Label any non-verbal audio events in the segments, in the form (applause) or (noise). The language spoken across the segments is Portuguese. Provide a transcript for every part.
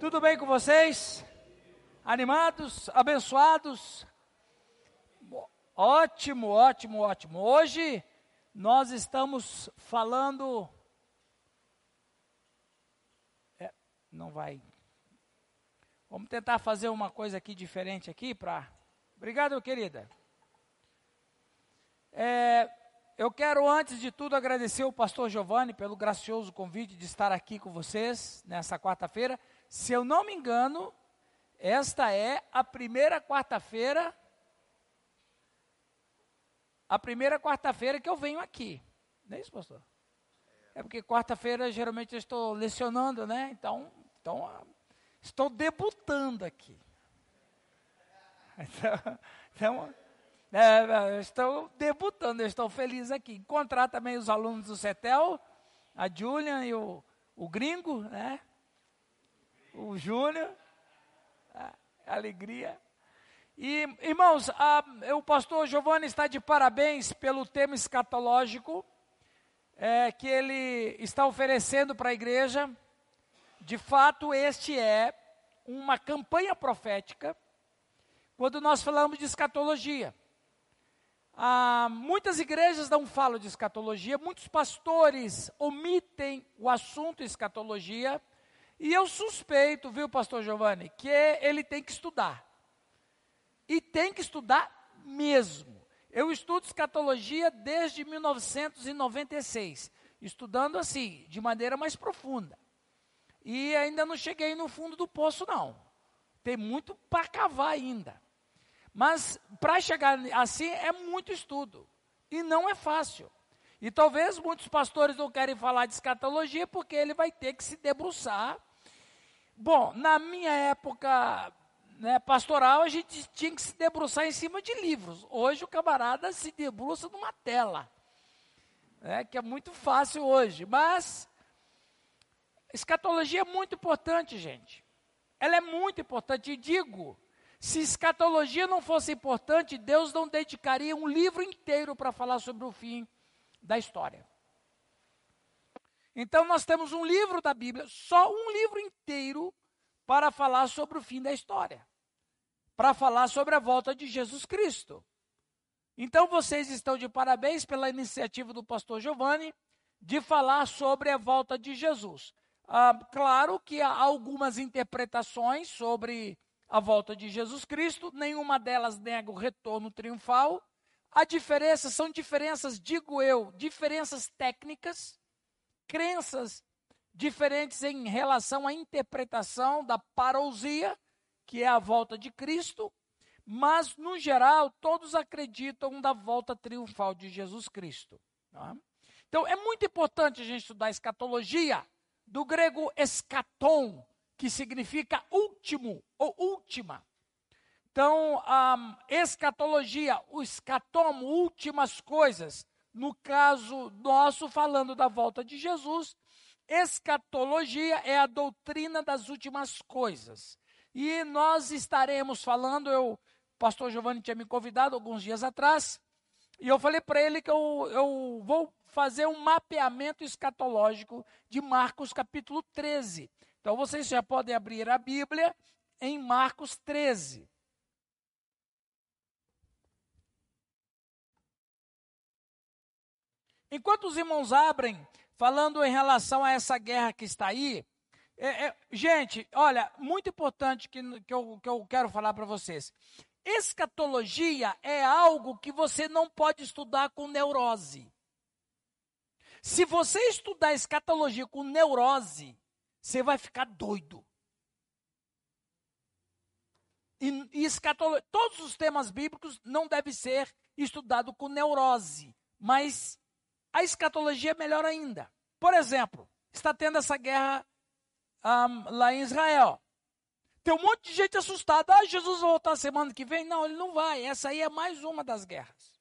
Tudo bem com vocês? Animados? Abençoados? Ótimo, ótimo, ótimo. Hoje nós estamos falando. É, não vai. Vamos tentar fazer uma coisa aqui diferente aqui para. Obrigado, querida. É, eu quero, antes de tudo, agradecer o pastor Giovanni pelo gracioso convite de estar aqui com vocês nessa quarta-feira. Se eu não me engano, esta é a primeira quarta-feira, a primeira quarta-feira que eu venho aqui. Não é isso, pastor? É porque quarta-feira geralmente eu estou lecionando, né? Então, então estou debutando aqui. (laughs) Então, então é, estou debutando, estou feliz aqui. Encontrar também os alunos do CETEL, a Julian e o, o gringo, né? O Júnior, alegria. E, irmãos, a, o pastor Giovanni está de parabéns pelo tema escatológico é, que ele está oferecendo para a igreja. De fato, este é uma campanha profética quando nós falamos de escatologia. Ah, muitas igrejas não falam de escatologia, muitos pastores omitem o assunto escatologia e eu suspeito, viu, pastor Giovanni, que ele tem que estudar. E tem que estudar mesmo. Eu estudo escatologia desde 1996, estudando assim, de maneira mais profunda. E ainda não cheguei no fundo do poço, não. Tem muito para cavar ainda. Mas para chegar assim é muito estudo. E não é fácil. E talvez muitos pastores não querem falar de escatologia porque ele vai ter que se debruçar Bom, na minha época né, pastoral, a gente tinha que se debruçar em cima de livros. Hoje o camarada se debruça numa tela, né, que é muito fácil hoje. Mas escatologia é muito importante, gente. Ela é muito importante. E digo, se escatologia não fosse importante, Deus não dedicaria um livro inteiro para falar sobre o fim da história. Então nós temos um livro da Bíblia, só um livro inteiro, para falar sobre o fim da história. Para falar sobre a volta de Jesus Cristo. Então vocês estão de parabéns pela iniciativa do pastor Giovanni de falar sobre a volta de Jesus. Ah, claro que há algumas interpretações sobre a volta de Jesus Cristo, nenhuma delas nega o retorno triunfal. A diferença são diferenças, digo eu, diferenças técnicas crenças diferentes em relação à interpretação da parousia, que é a volta de Cristo, mas, no geral, todos acreditam da volta triunfal de Jesus Cristo. Tá? Então, é muito importante a gente estudar escatologia, do grego escaton, que significa último ou última. Então, a escatologia, o escatom, últimas coisas, no caso nosso, falando da volta de Jesus, escatologia é a doutrina das últimas coisas. E nós estaremos falando, eu, o pastor Giovanni tinha me convidado alguns dias atrás, e eu falei para ele que eu, eu vou fazer um mapeamento escatológico de Marcos capítulo 13. Então vocês já podem abrir a Bíblia em Marcos 13. Enquanto os irmãos abrem, falando em relação a essa guerra que está aí, é, é, gente, olha, muito importante que, que, eu, que eu quero falar para vocês. Escatologia é algo que você não pode estudar com neurose. Se você estudar escatologia com neurose, você vai ficar doido. E, e escatologia, todos os temas bíblicos não devem ser estudados com neurose, mas a escatologia é melhor ainda. Por exemplo, está tendo essa guerra um, lá em Israel. Tem um monte de gente assustada. Ah, Jesus vai voltar semana que vem? Não, ele não vai. Essa aí é mais uma das guerras.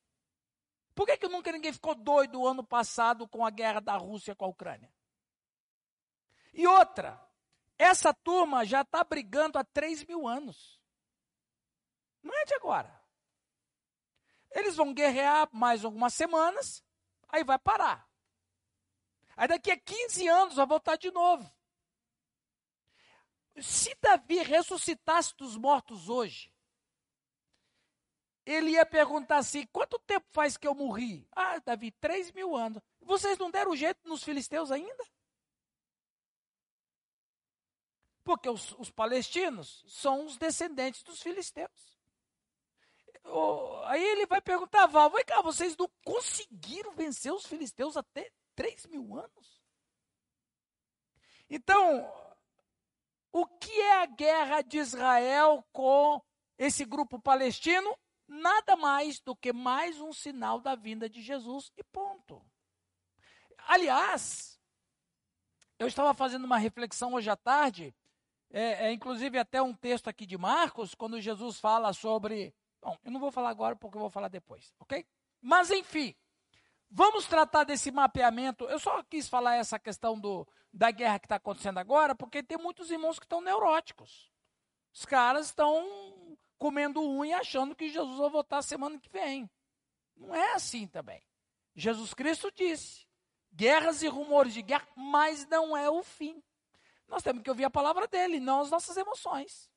Por que, que nunca ninguém ficou doido o ano passado com a guerra da Rússia com a Ucrânia? E outra, essa turma já está brigando há 3 mil anos. Não é de agora. Eles vão guerrear mais algumas semanas, aí vai parar. Aí daqui a 15 anos vai voltar de novo. se Davi ressuscitasse dos mortos hoje, ele ia perguntar assim: quanto tempo faz que eu morri? Ah, Davi, três mil anos. Vocês não deram jeito nos filisteus ainda? Porque os, os palestinos são os descendentes dos filisteus. Aí ele vai perguntar, Val, vem cá, vocês não conseguiram vencer os filisteus até três mil anos? Então, o que é a guerra de Israel com esse grupo palestino? nada mais do que mais um sinal da vinda de Jesus e ponto. Aliás, eu estava fazendo uma reflexão hoje à tarde, é, é, inclusive até um texto aqui de Marcos, quando Jesus fala sobre. Bom, eu não vou falar agora porque eu vou falar depois, ok? Mas enfim, vamos tratar desse mapeamento. Eu só quis falar essa questão do, da guerra que está acontecendo agora, porque tem muitos irmãos que estão neuróticos. Os caras estão comendo unha achando que Jesus vai voltar semana que vem. Não é assim também. Jesus Cristo disse: guerras e rumores de guerra, mas não é o fim. Nós temos que ouvir a palavra dele, não as nossas emoções.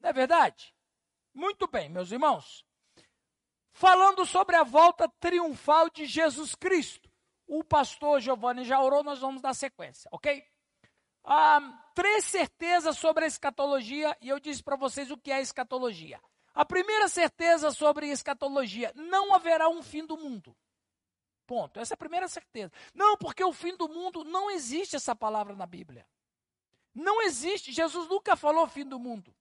Não é verdade? Muito bem, meus irmãos. Falando sobre a volta triunfal de Jesus Cristo. O pastor Giovanni já orou, nós vamos dar sequência, ok? ah, três certezas sobre a escatologia e eu disse para vocês o que é escatologia. A primeira certeza sobre a escatologia: não haverá um fim do mundo. Ponto. Essa é a primeira certeza. Não, porque o fim do mundo não existe essa palavra na Bíblia. Não existe. Jesus nunca falou fim do mundo.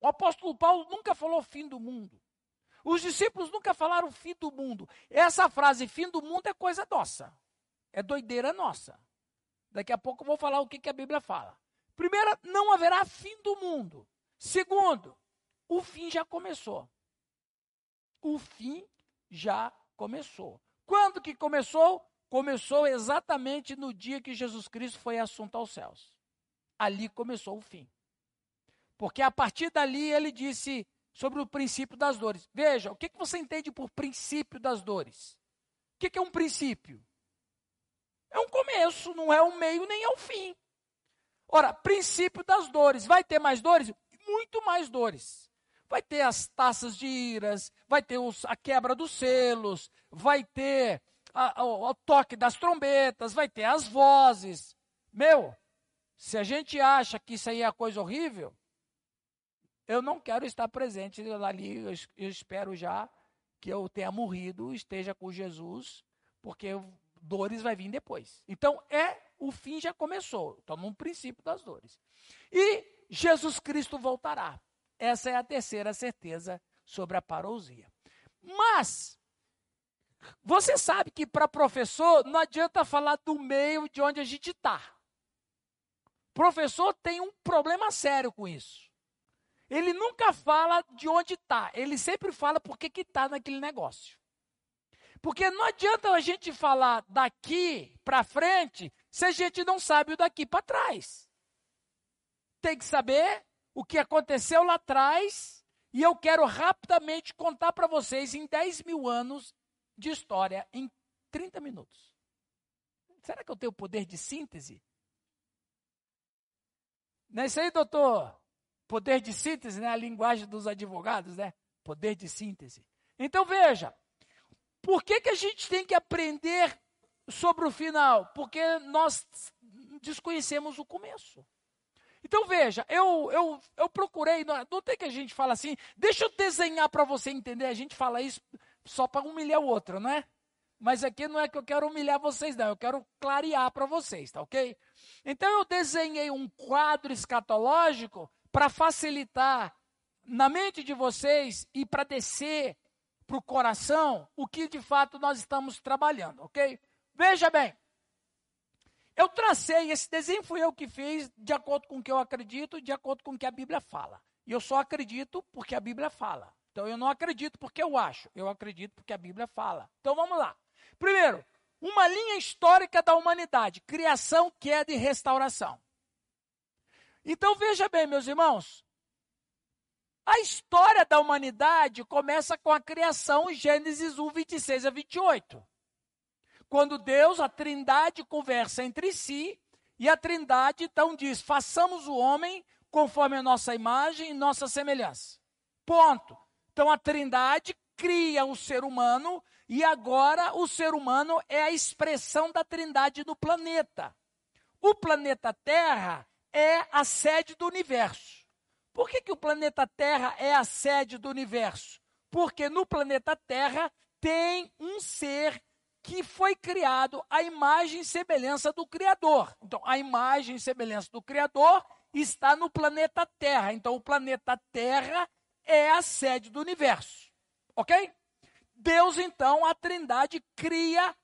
O apóstolo Paulo nunca falou fim do mundo. Os discípulos nunca falaram fim do mundo. Essa frase, fim do mundo, é coisa nossa. É doideira nossa. Daqui a pouco eu vou falar o que, que a Bíblia fala. Primeiro, não haverá fim do mundo. Segundo, o fim já começou. O fim já começou. Quando que começou? Começou exatamente no dia que Jesus Cristo foi assunto aos céus. Ali começou o fim. Porque a partir dali ele disse sobre o princípio das dores. Veja, o que, que você entende por princípio das dores? O que, que é um princípio? É um começo, não é um meio nem é o um fim. Ora, princípio das dores. Vai ter mais dores? Muito mais dores. Vai ter as taças de iras, vai ter os, a quebra dos selos, vai ter a, a, o toque das trombetas, vai ter as vozes. Meu, se a gente acha que isso aí é coisa horrível, eu não quero estar presente ali. Eu, eu espero já que eu tenha morrido, esteja com Jesus, porque dores vai vir depois. Então, é o fim já começou. Estamos no princípio das dores. E Jesus Cristo voltará. Essa é a terceira certeza sobre a parousia. Mas, você sabe que para professor não adianta falar do meio de onde a gente está. Professor tem um problema sério com isso. Ele nunca fala de onde está, ele sempre fala por que está naquele negócio. Porque não adianta a gente falar daqui para frente se a gente não sabe o daqui para trás. Tem que saber o que aconteceu lá atrás e eu quero rapidamente contar para vocês em 10 mil anos de história, em 30 minutos. Será que eu tenho poder de síntese? Não é isso aí, doutor? Poder de síntese, né? A linguagem dos advogados, né? Poder de síntese. Então veja, por que, que a gente tem que aprender sobre o final? Porque nós desconhecemos o começo. Então veja, eu, eu, eu procurei, não, tem que a gente fala assim, deixa eu desenhar para você entender, a gente fala isso só para humilhar o outro, não é? Mas aqui não é que eu quero humilhar vocês, não, eu quero clarear para vocês, tá ok? Então eu desenhei um quadro escatológico para facilitar na mente de vocês e para descer para o coração o que de fato nós estamos trabalhando, ok? Veja bem, eu tracei, esse desenho fui eu que fiz, de acordo com o que eu acredito, de acordo com o que a Bíblia fala. E eu só acredito porque a Bíblia fala. Então eu não acredito porque eu acho, eu acredito porque a Bíblia fala. Então vamos lá. Primeiro, uma linha histórica da humanidade: criação, queda e restauração. Então veja bem, meus irmãos, a história da humanidade começa com a criação, Gênesis 1, 26 a 28. Quando Deus, a Trindade, conversa entre si E a Trindade então diz: façamos o homem conforme a nossa imagem e nossa semelhança. Ponto. Então a Trindade cria o ser humano e agora o ser humano é a expressão da Trindade no planeta. O planeta Terra é a sede do universo. Por que, que o planeta Terra é a sede do universo? Porque no planeta Terra tem um ser que foi criado à imagem e semelhança do Criador. Então, a imagem e semelhança do Criador está no planeta Terra. Então, o planeta Terra é a sede do universo. Ok? Deus, então, a Trindade cria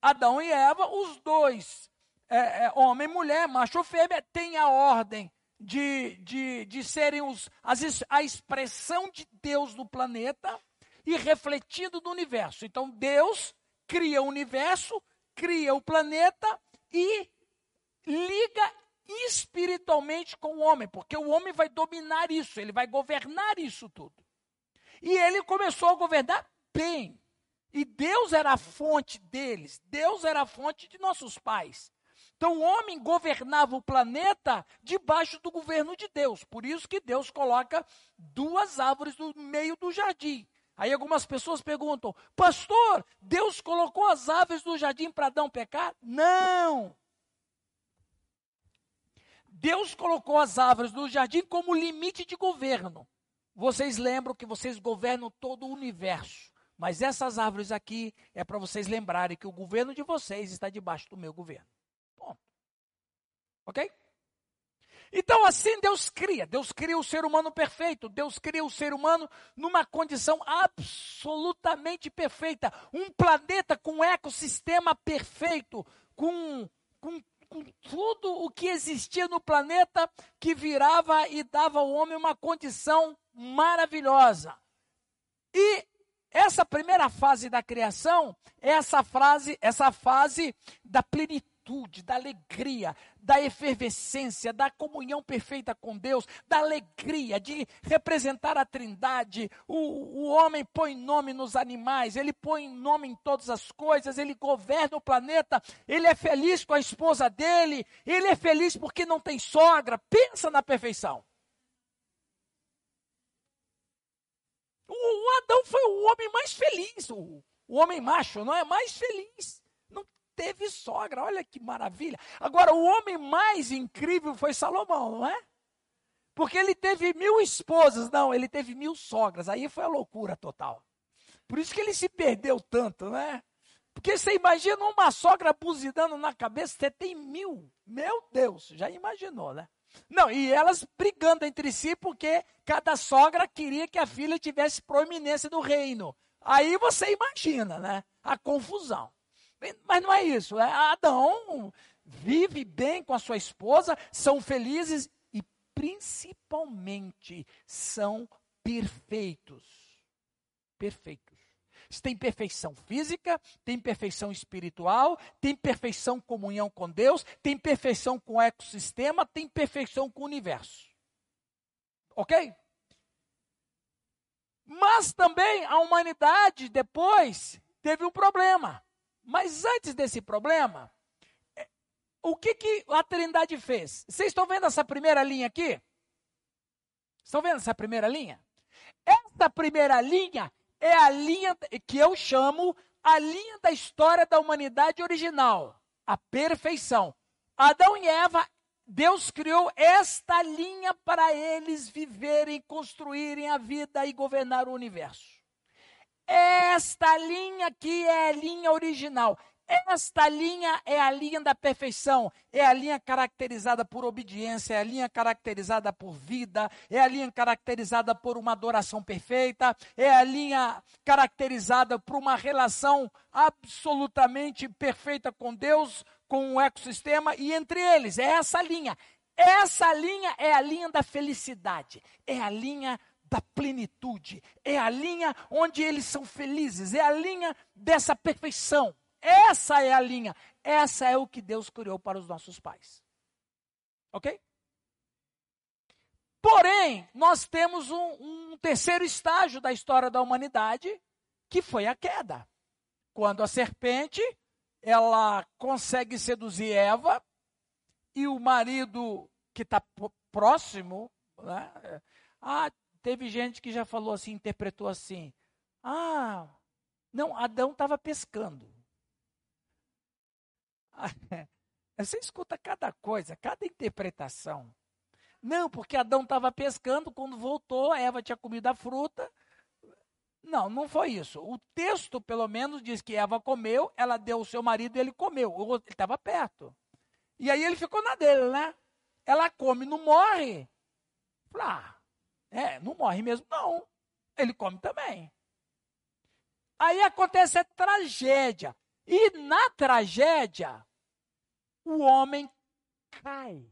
Adão e Eva, os dois, é, é, homem mulher, macho ou fêmea, tem a ordem de, de, de serem os, as, a expressão de Deus no planeta e refletido no universo. Então, Deus cria o universo, cria o planeta e liga espiritualmente com o homem, porque o homem vai dominar isso, ele vai governar isso tudo. E ele começou a governar bem. E Deus era a fonte deles, Deus era a fonte de nossos pais. Então o homem governava o planeta debaixo do governo de Deus. Por isso que Deus coloca duas árvores no meio do jardim. Aí algumas pessoas perguntam: Pastor, Deus colocou as aves no jardim para Adão pecar? Não! Deus colocou as árvores no jardim como limite de governo. Vocês lembram que vocês governam todo o universo. Mas essas árvores aqui é para vocês lembrarem que o governo de vocês está debaixo do meu governo. Ok? Então, assim Deus cria. Deus cria o ser humano perfeito. Deus cria o ser humano numa condição absolutamente perfeita. Um planeta com um ecossistema perfeito, com, com, com tudo o que existia no planeta que virava e dava ao homem uma condição maravilhosa. E essa primeira fase da criação é essa fase, essa fase da plenitude plenitude, da alegria, da efervescência, da comunhão perfeita com Deus, da alegria de representar a Trindade. O, o homem põe nome nos animais, ele põe nome em todas as coisas, ele governa o planeta, ele é feliz com a esposa dele, ele é feliz porque não tem sogra. Pensa na perfeição. O Adão foi o homem mais feliz, o, o homem macho, não é? Mais feliz teve sogra, olha que maravilha. Agora, o homem mais incrível foi Salomão, não é? Porque ele teve mil esposas, não, ele teve mil sogras, aí foi a loucura total. Por isso que ele se perdeu tanto, né? Porque você imagina uma sogra buzinando na cabeça, você tem mil. Meu Deus, já imaginou, né? Não, e elas brigando entre si porque cada sogra queria que a filha tivesse proeminência do reino. Aí você imagina, né? A confusão. Mas não é isso. É Adão vive bem com a sua esposa, são felizes e principalmente são perfeitos. Perfeitos. Tem perfeição física, tem perfeição espiritual, tem perfeição comunhão com Deus, tem perfeição com o ecossistema, tem perfeição com o universo. Ok? Mas também a humanidade depois teve um problema. Mas antes desse problema, é, o que, que a Trindade fez? Vocês estão vendo essa primeira linha aqui? Estão vendo essa primeira linha? Essa primeira linha é a linha que eu chamo a linha da história da humanidade original, a perfeição. Adão e Eva, Deus criou esta linha para eles viverem, construírem a vida e governar o universo. Esta linha aqui é a linha original. Esta linha é a linha da perfeição, é a linha caracterizada por obediência, é a linha caracterizada por vida, é a linha caracterizada por uma adoração perfeita, é a linha caracterizada por uma relação absolutamente perfeita com Deus, com o ecossistema e entre eles. É essa linha. Essa linha é a linha da felicidade, é a linha da plenitude, é a linha onde eles são felizes, é a linha dessa perfeição. Essa é a linha, essa é o que Deus criou para os nossos pais. Ok? Porém, nós temos um, um terceiro estágio da história da humanidade, que foi a queda. Quando a serpente, ela consegue seduzir Eva, e o marido que está próximo, né? ah, teve gente que já falou assim, interpretou assim, ah, não, Adão estava pescando. (laughs) Você escuta cada coisa, cada interpretação. Não, porque Adão estava pescando, quando voltou, Eva tinha comido a fruta. Não, não foi isso. O texto, pelo menos, diz que Eva comeu, ela deu ao seu marido e ele comeu. Ele estava perto. E aí ele ficou na dele, né? Ela come, não morre. Ah, é, não morre mesmo, não. Ele come também. Aí acontece a tragédia. E na tragédia, o homem cai.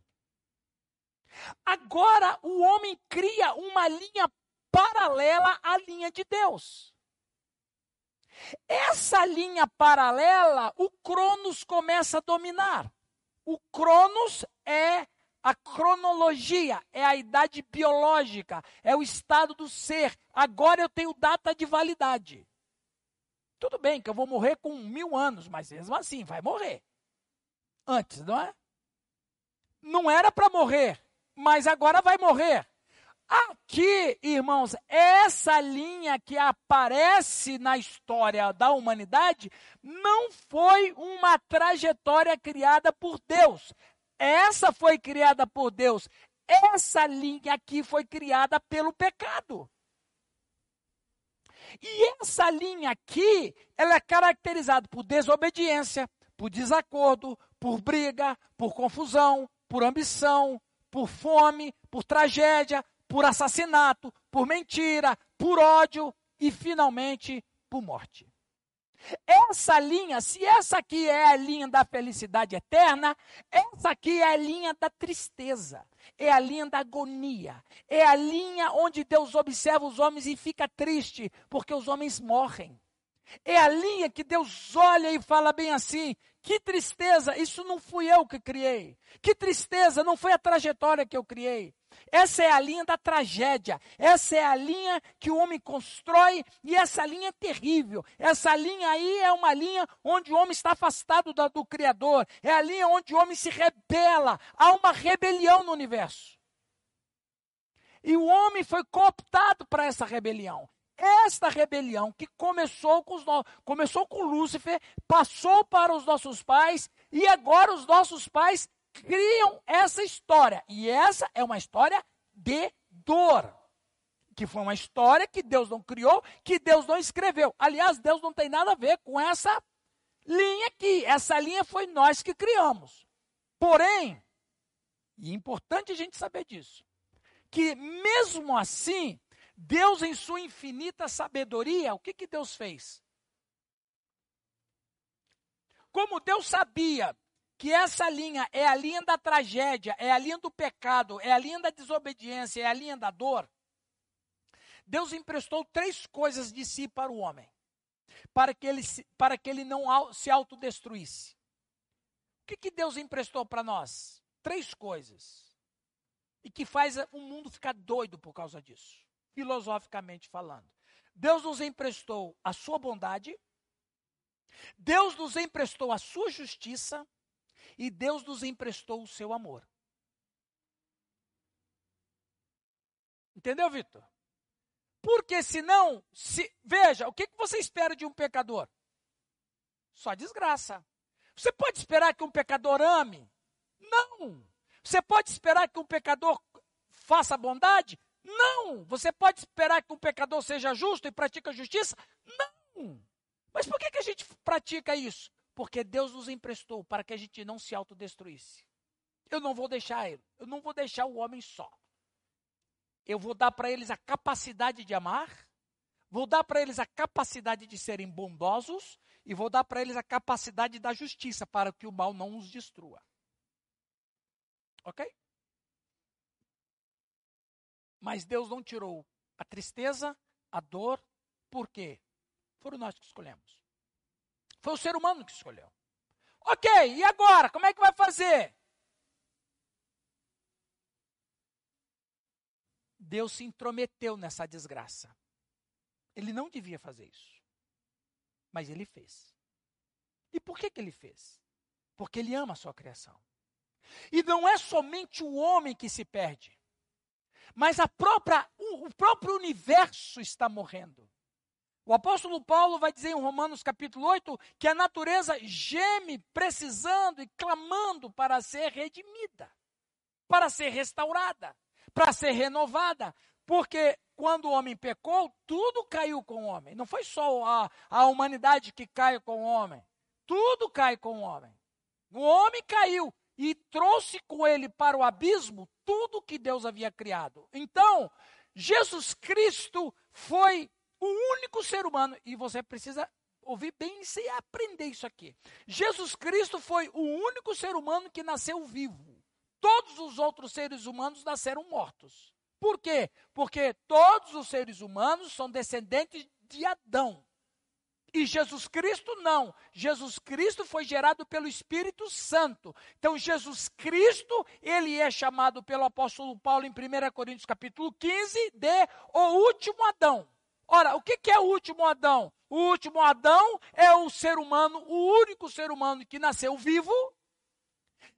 Agora o homem cria uma linha paralela à linha de Deus. Essa linha paralela, o Cronos começa a dominar. O Cronos é a cronologia, é a idade biológica, é o estado do ser. Agora eu tenho data de validade. Tudo bem que eu vou morrer com mil anos, mas mesmo assim, vai morrer. Antes, não é? Não era para morrer, mas agora vai morrer. Aqui, irmãos, essa linha que aparece na história da humanidade não foi uma trajetória criada por Deus. Essa foi criada por Deus. Essa linha aqui foi criada pelo pecado. E essa linha aqui, ela é caracterizada por desobediência, por desacordo, por briga, por confusão, por ambição, por fome, por tragédia, por assassinato, por mentira, por ódio e finalmente por morte. Essa linha, se essa aqui é a linha da felicidade eterna, essa aqui é a linha da tristeza, é a linha da agonia, é a linha onde Deus observa os homens e fica triste, porque os homens morrem. É a linha que Deus olha e fala bem assim: que tristeza, isso não fui eu que criei. Que tristeza, não foi a trajetória que eu criei. Essa é a linha da tragédia. Essa é a linha que o homem constrói e essa linha é terrível. Essa linha aí é uma linha onde o homem está afastado do, do Criador. É a linha onde o homem se rebela. Há uma rebelião no universo. E o homem foi cooptado para essa rebelião. Esta rebelião que começou com, os no... começou com Lúcifer, passou para os nossos pais e agora os nossos pais criam essa história. E essa é uma história de dor. Que foi uma história que Deus não criou, que Deus não escreveu. Aliás, Deus não tem nada a ver com essa linha aqui. Essa linha foi nós que criamos. Porém, e é importante a gente saber disso, que mesmo assim, Deus, em sua infinita sabedoria, o que, que Deus fez? Como Deus sabia que essa linha é a linha da tragédia, é a linha do pecado, é a linha da desobediência, é a linha da dor, Deus emprestou três coisas de si para o homem, para que ele, para que ele não se autodestruísse. O que, que Deus emprestou para nós? Três coisas. E que faz o mundo ficar doido por causa disso, filosoficamente falando. Deus nos emprestou a sua bondade, Deus nos emprestou a sua justiça e Deus nos emprestou o seu amor. Entendeu, Vitor? Porque senão, se, veja, o que, que você espera de um pecador? Só desgraça. Você pode esperar que um pecador ame? Não. Você pode esperar que um pecador faça bondade? Não. Você pode esperar que um pecador seja justo e pratique a justiça? Não. Mas por que, que a gente pratica isso? Porque Deus nos emprestou para que a gente não se autodestruísse. Eu não vou deixar ele, eu não vou deixar o homem só. Eu vou dar para eles a capacidade de amar, vou dar para eles a capacidade de serem bondosos e vou dar para eles a capacidade da justiça para que o mal não os destrua. Ok? Mas Deus não tirou a tristeza, a dor, por quê? Foram nós que escolhemos. Foi o ser humano que escolheu. Ok, e agora? Como é que vai fazer? Deus se intrometeu nessa desgraça. Ele não devia fazer isso. Mas ele fez. E por que, que ele fez? Porque ele ama a sua criação. E não é somente o homem que se perde, mas a própria, o, o próprio universo está morrendo. O apóstolo Paulo vai dizer em Romanos capítulo 8 que a natureza geme precisando e clamando para ser redimida, para ser restaurada, para ser renovada. Porque quando o homem pecou, tudo caiu com o homem. Não foi só a, a humanidade que caiu com o homem. Tudo cai com o homem. O homem caiu e trouxe com ele para o abismo tudo que Deus havia criado. Então, Jesus Cristo foi o único ser humano, e você precisa ouvir bem e aprender isso aqui. Jesus Cristo foi o único ser humano que nasceu vivo. Todos os outros seres humanos nasceram mortos. Por quê? Porque todos os seres humanos são descendentes de Adão. E Jesus Cristo não. Jesus Cristo foi gerado pelo Espírito Santo. Então Jesus Cristo, ele é chamado pelo apóstolo Paulo em 1 Coríntios capítulo 15 de o último Adão. Ora, o que, é o último Adão? O último Adão é o ser humano, o único ser humano que nasceu vivo,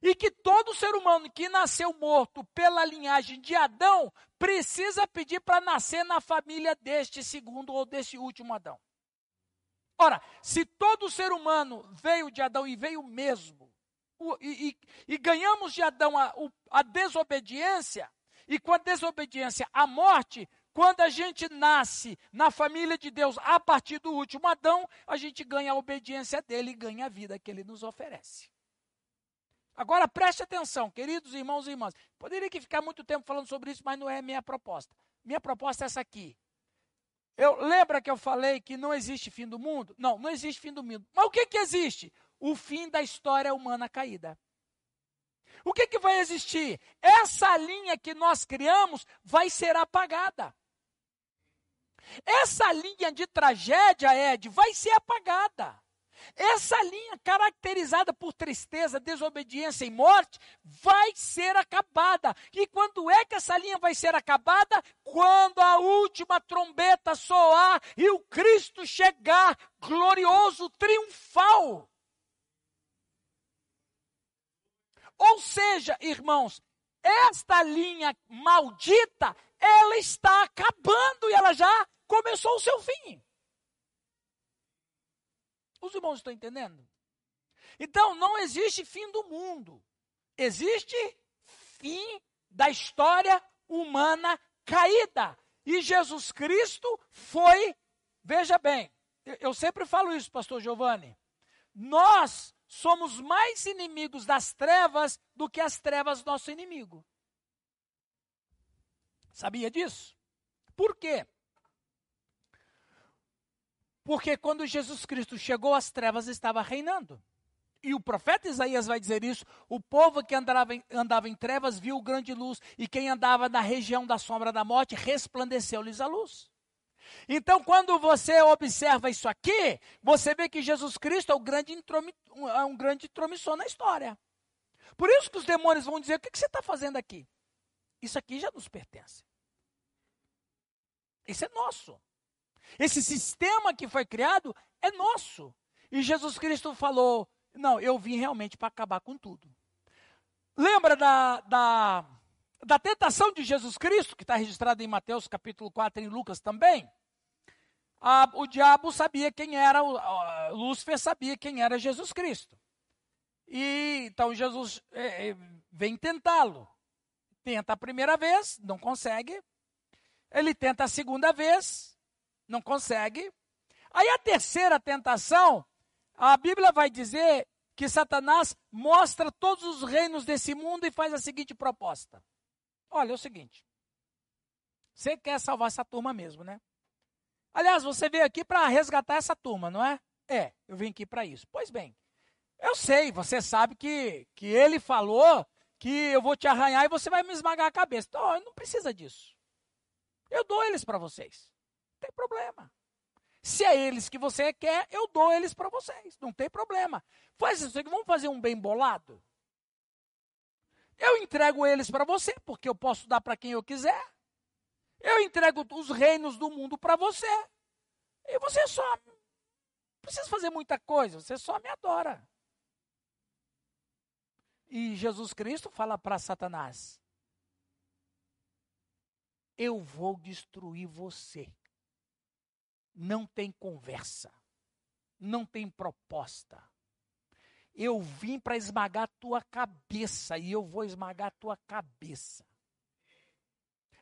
e que todo ser humano que nasceu morto pela linhagem de Adão precisa pedir para nascer na família deste segundo ou desse último Adão. Ora, se todo ser humano veio de Adão e veio mesmo, e, e, e ganhamos de Adão a, a desobediência, e com a desobediência a morte, quando a gente nasce na família de Deus a partir do último Adão, a gente ganha a obediência dele e ganha a vida que ele nos oferece. Agora preste atenção, queridos irmãos e irmãs. Poderia que ficar muito tempo falando sobre isso, mas não é minha proposta. Minha proposta é essa aqui. Eu lembra que eu falei que não existe fim do mundo? Não, não existe fim do mundo. Mas o que, que existe? O fim da história humana caída. O que, que vai existir? Essa linha que nós criamos vai ser apagada. Essa linha de tragédia, Ed, vai ser apagada. Essa linha caracterizada por tristeza, desobediência e morte vai ser acabada. E quando é que essa linha vai ser acabada? Quando a última trombeta soar e o Cristo chegar glorioso, triunfal. Ou seja, irmãos, esta linha maldita, ela está acabando e ela já começou o seu fim. Os irmãos estão entendendo? Então, não existe fim do mundo. Existe fim da história humana caída. E Jesus Cristo foi, veja bem, eu sempre falo isso, pastor Giovanni. Nós somos mais inimigos das trevas do que as trevas nosso inimigo. Sabia disso? Por quê? Porque quando Jesus Cristo chegou, as trevas estavam reinando. E o profeta Isaías vai dizer isso: o povo que andava em, andava em trevas viu grande luz, e quem andava na região da sombra da morte resplandeceu-lhes a luz. Então, quando você observa isso aqui, você vê que Jesus Cristo é, grande é um grande intromissor na história. Por isso que os demônios vão dizer: o que, que você está fazendo aqui? Isso aqui já nos pertence. Isso é nosso. Esse sistema que foi criado é nosso. E Jesus Cristo falou: não, eu vim realmente para acabar com tudo. Lembra da, da, da tentação de Jesus Cristo, que está registrada em Mateus capítulo 4 e em Lucas também? O diabo sabia quem era, Lúcifer sabia quem era Jesus Cristo. E então Jesus é, é, vem tentá-lo. Tenta a primeira vez, não consegue. Ele tenta a segunda vez, não consegue. Aí a terceira tentação, a Bíblia vai dizer que Satanás mostra todos os reinos desse mundo e faz a seguinte proposta. Olha, é o seguinte. Você quer salvar essa turma mesmo, né? Aliás, você veio aqui para resgatar essa turma, não é? É, eu vim aqui para isso. Pois bem, eu sei, você sabe que, que ele falou que eu vou te arranhar e você vai me esmagar a cabeça. Então, não precisa disso. Eu dou eles para vocês tem problema. Se é eles que você quer, eu dou eles para vocês. Não tem problema. Faz isso, vamos fazer um bem bolado? Eu entrego eles para você, porque eu posso dar para quem eu quiser. Eu entrego os reinos do mundo para você. E você só. Não precisa fazer muita coisa, você só me adora. e Jesus Cristo fala para Satanás: Eu vou destruir você. Não tem conversa, não tem proposta. Eu vim para esmagar tua cabeça e eu vou esmagar tua cabeça.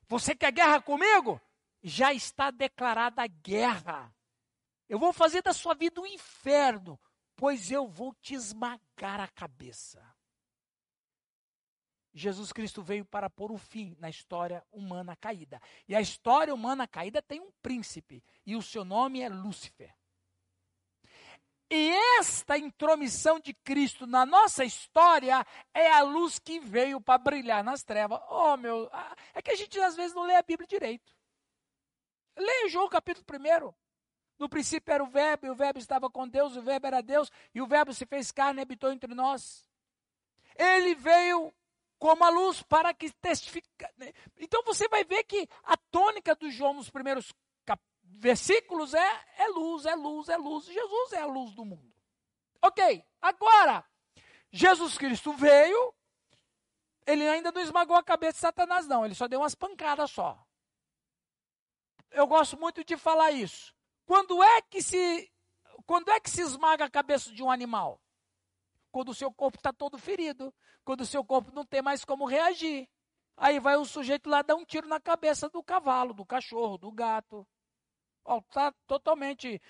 Você quer guerra comigo? Já está declarada a guerra. Eu vou fazer da sua vida um inferno, pois eu vou te esmagar a cabeça. Jesus Cristo veio para pôr um fim na história humana caída. E a história humana caída tem um príncipe, e o seu nome é Lúcifer. E esta intromissão de Cristo na nossa história é a luz que veio para brilhar nas trevas. Oh, meu, é que a gente às vezes não lê a Bíblia direito. Leia João capítulo 1. No princípio era o verbo, e o verbo estava com Deus, o verbo era Deus, e o verbo se fez carne e habitou entre nós. Ele veio como a luz para que testifique. Né? Então você vai ver que a tônica do João nos primeiros versículos é, é luz, é luz, é luz. Jesus é a luz do mundo. Ok, agora, Jesus Cristo veio, ele ainda não esmagou a cabeça de Satanás, não, ele só deu umas pancadas só. Eu gosto muito de falar isso. Quando é que se, quando é que se esmaga a cabeça de um animal? Quando o seu corpo está todo ferido, quando o seu corpo não tem mais como reagir. Aí vai o sujeito lá dar um tiro na cabeça do cavalo, do cachorro, do gato. Está totalmente.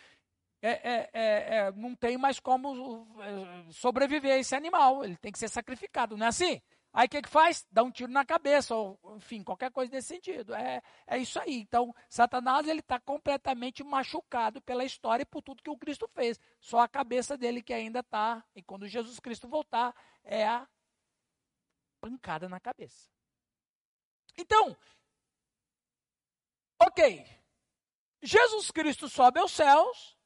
É, é, é, é, não tem mais como é, sobreviver esse animal. Ele tem que ser sacrificado, não é assim? Aí o que, que faz? Dá um tiro na cabeça, ou enfim, qualquer coisa nesse sentido. É, é isso aí. Então, Satanás ele está completamente machucado pela história e por tudo que o Cristo fez. Só a cabeça dele que ainda está. E quando Jesus Cristo voltar, é a pancada na cabeça. Então, ok. Jesus Cristo sobe aos céus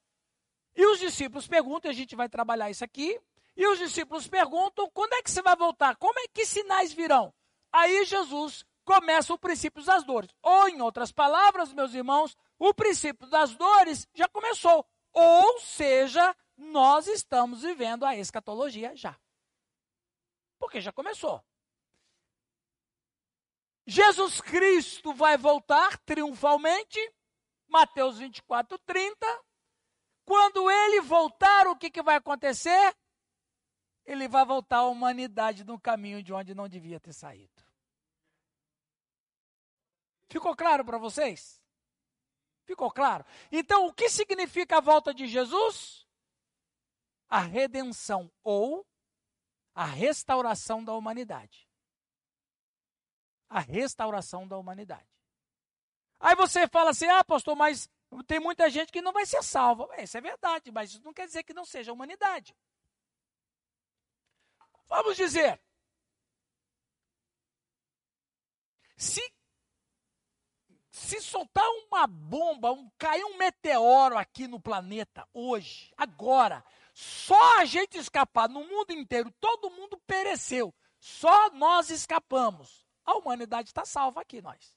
e os discípulos perguntam, e a gente vai trabalhar isso aqui. E os discípulos perguntam: quando é que você vai voltar? Como é que sinais virão? Aí Jesus começa o princípio das dores. Ou, em outras palavras, meus irmãos, o princípio das dores já começou. Ou seja, nós estamos vivendo a escatologia já. Porque já começou. Jesus Cristo vai voltar triunfalmente, Mateus 24, 30. Quando ele voltar, o que, que vai acontecer? Ele vai voltar a humanidade no caminho de onde não devia ter saído. Ficou claro para vocês? Ficou claro? Então, o que significa a volta de Jesus? A redenção ou a restauração da humanidade. A restauração da humanidade. Aí você fala assim: ah, pastor, mas tem muita gente que não vai ser salva. Isso é verdade, mas isso não quer dizer que não seja a humanidade. Vamos dizer, se se soltar uma bomba, um, cair um meteoro aqui no planeta hoje, agora, só a gente escapar no mundo inteiro, todo mundo pereceu, só nós escapamos. A humanidade está salva aqui, nós.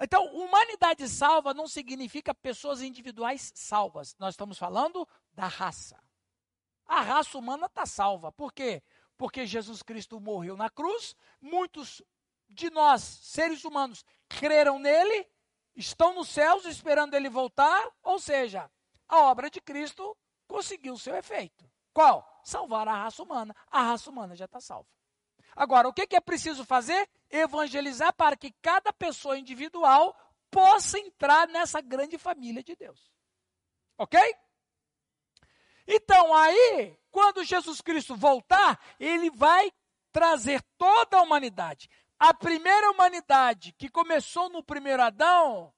Então, humanidade salva não significa pessoas individuais salvas. Nós estamos falando da raça a raça humana está salva. Por quê? Porque Jesus Cristo morreu na cruz, muitos de nós, seres humanos, creram nele, estão nos céus esperando ele voltar, ou seja, a obra de Cristo conseguiu seu efeito. Qual? Salvar a raça humana. A raça humana já está salva. Agora, o que, que é preciso fazer? Evangelizar para que cada pessoa individual possa entrar nessa grande família de Deus. Ok? Então, aí, quando Jesus Cristo voltar, ele vai trazer toda a humanidade. A primeira humanidade que começou no primeiro Adão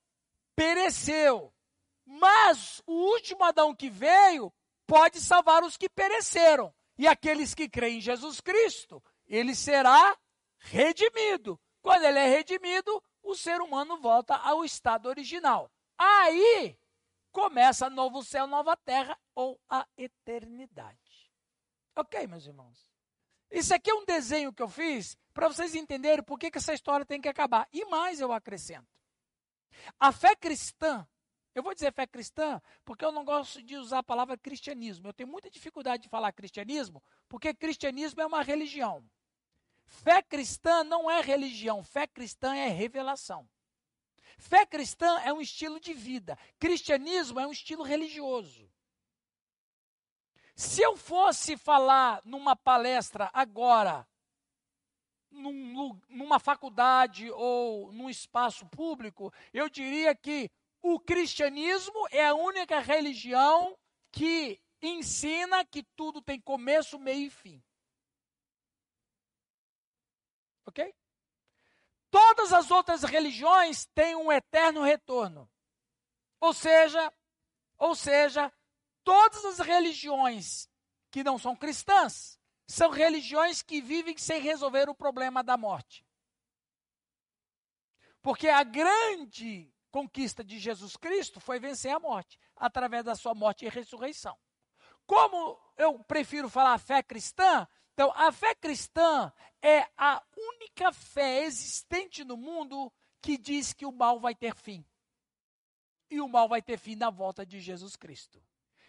pereceu. Mas o último Adão que veio pode salvar os que pereceram. E aqueles que creem em Jesus Cristo, ele será redimido. Quando ele é redimido, o ser humano volta ao estado original. Aí começa novo céu, nova terra ou a eternidade. Ok, meus irmãos? Isso aqui é um desenho que eu fiz para vocês entenderem por que, que essa história tem que acabar. E mais eu acrescento. A fé cristã Eu vou dizer fé cristã porque eu não gosto de usar a palavra cristianismo. Eu tenho muita dificuldade de falar cristianismo porque cristianismo é uma religião. Fé cristã não é religião, fé cristã é revelação. Fé cristã é um estilo de vida, cristianismo é um estilo religioso. Se eu fosse falar numa palestra agora, num, numa faculdade ou num espaço público, eu diria que o cristianismo é a única religião que ensina que tudo tem começo, meio e fim. Ok? Todas as outras religiões têm um eterno retorno. Ou seja, ou seja, todas as religiões que não são cristãs são religiões que vivem sem resolver o problema da morte. Porque a grande conquista de Jesus Cristo foi vencer a morte, através da sua morte e ressurreição. Como eu prefiro falar fé cristã, então a fé cristã é a única fé existente no mundo que diz que o mal vai ter fim. E o mal vai ter fim na volta de Jesus Cristo.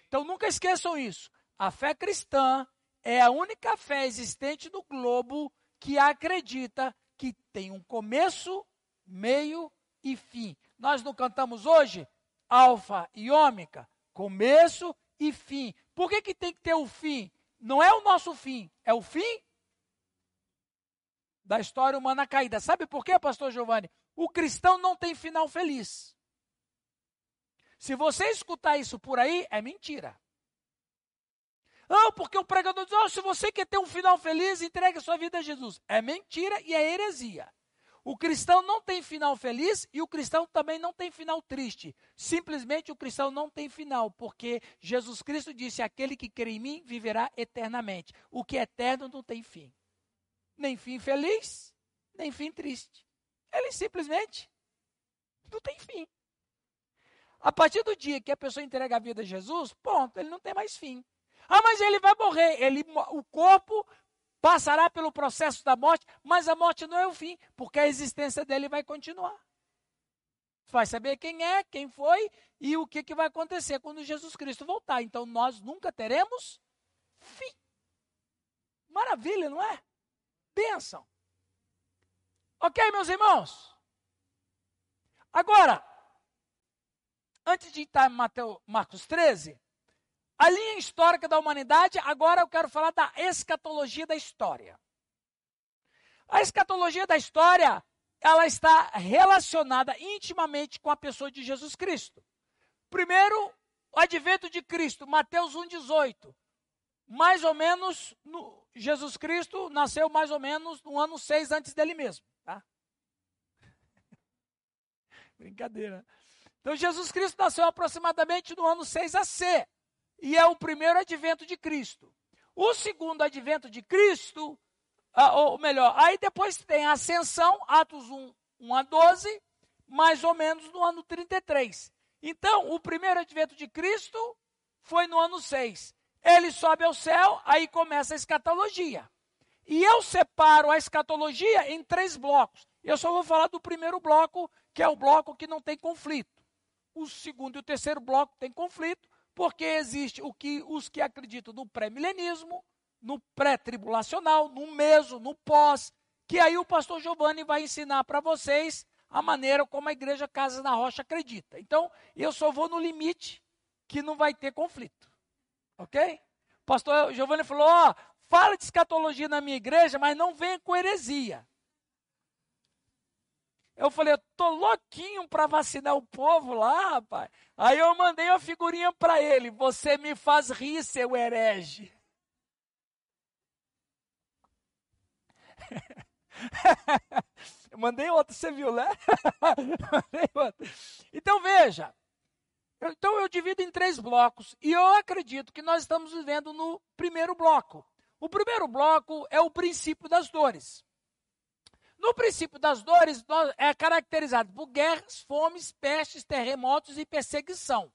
Então nunca esqueçam isso. A fé cristã é a única fé existente no globo que acredita que tem um começo, meio e fim. Nós não cantamos hoje alfa e ômega, começo e fim. Por que, que tem que ter o fim? Não é o nosso fim, é o fim da história humana caída. Sabe por quê, pastor Giovanni? O cristão não tem final feliz. Se você escutar isso por aí, é mentira. Não, porque o pregador diz: oh, se você quer ter um final feliz, entregue sua vida a Jesus. É mentira e é heresia. O cristão não tem final feliz e o cristão também não tem final triste. Simplesmente o cristão não tem final, porque Jesus Cristo disse: aquele que crê em mim viverá eternamente. O que é eterno não tem fim. Nem fim feliz, nem fim triste. Ele simplesmente não tem fim. A partir do dia que a pessoa entrega a vida a Jesus, ponto, ele não tem mais fim. Ah, mas ele vai morrer. Ele, o corpo passará pelo processo da morte, mas a morte não é o fim, porque a existência dele vai continuar. Vai saber quem é, quem foi e o que, que vai acontecer quando Jesus Cristo voltar. Então nós nunca teremos fim. Maravilha, não é? Bênção. Ok, meus irmãos? Agora, antes de entrar em Mateus, Marcos 13, a linha histórica da humanidade, agora eu quero falar da escatologia da história. A escatologia da história, ela está relacionada intimamente com a pessoa de Jesus Cristo. Primeiro, o advento de Cristo, Mateus 1,18. Mais ou menos, no, Jesus Cristo nasceu mais ou menos no ano 6 antes dele mesmo. Tá? (laughs) Brincadeira. Então, Jesus Cristo nasceu aproximadamente no ano 6 a e é o primeiro advento de Cristo. O segundo advento de Cristo, ou melhor, aí depois tem a ascensão, Atos 1, 1 a 12, mais ou menos no ano 33. Então, o primeiro advento de Cristo foi no ano 6. Ele sobe ao céu, aí começa a escatologia. E eu separo a escatologia em três blocos. Eu só vou falar do primeiro bloco, que é o bloco que não tem conflito. O segundo e o terceiro bloco tem conflito. Porque existe o que os que acreditam no pré-milenismo, no pré-tribulacional, no meso, no pós, que aí o pastor Giovanni vai ensinar para vocês a maneira como a igreja Casa na Rocha acredita. Então, eu só vou no limite que não vai ter conflito. OK? pastor Giovanni falou: "Ó, oh, fala de escatologia na minha igreja, mas não venha com heresia". Eu falei, eu tô louquinho para vacinar o povo lá, rapaz. Aí eu mandei uma figurinha para ele. Você me faz rir, seu herege. (laughs) mandei outro, você viu, né? (laughs) Então veja. Então eu divido em três blocos e eu acredito que nós estamos vivendo no primeiro bloco. O primeiro bloco é o princípio das dores. No princípio das dores, é caracterizado por guerras, fomes, pestes, terremotos e perseguição.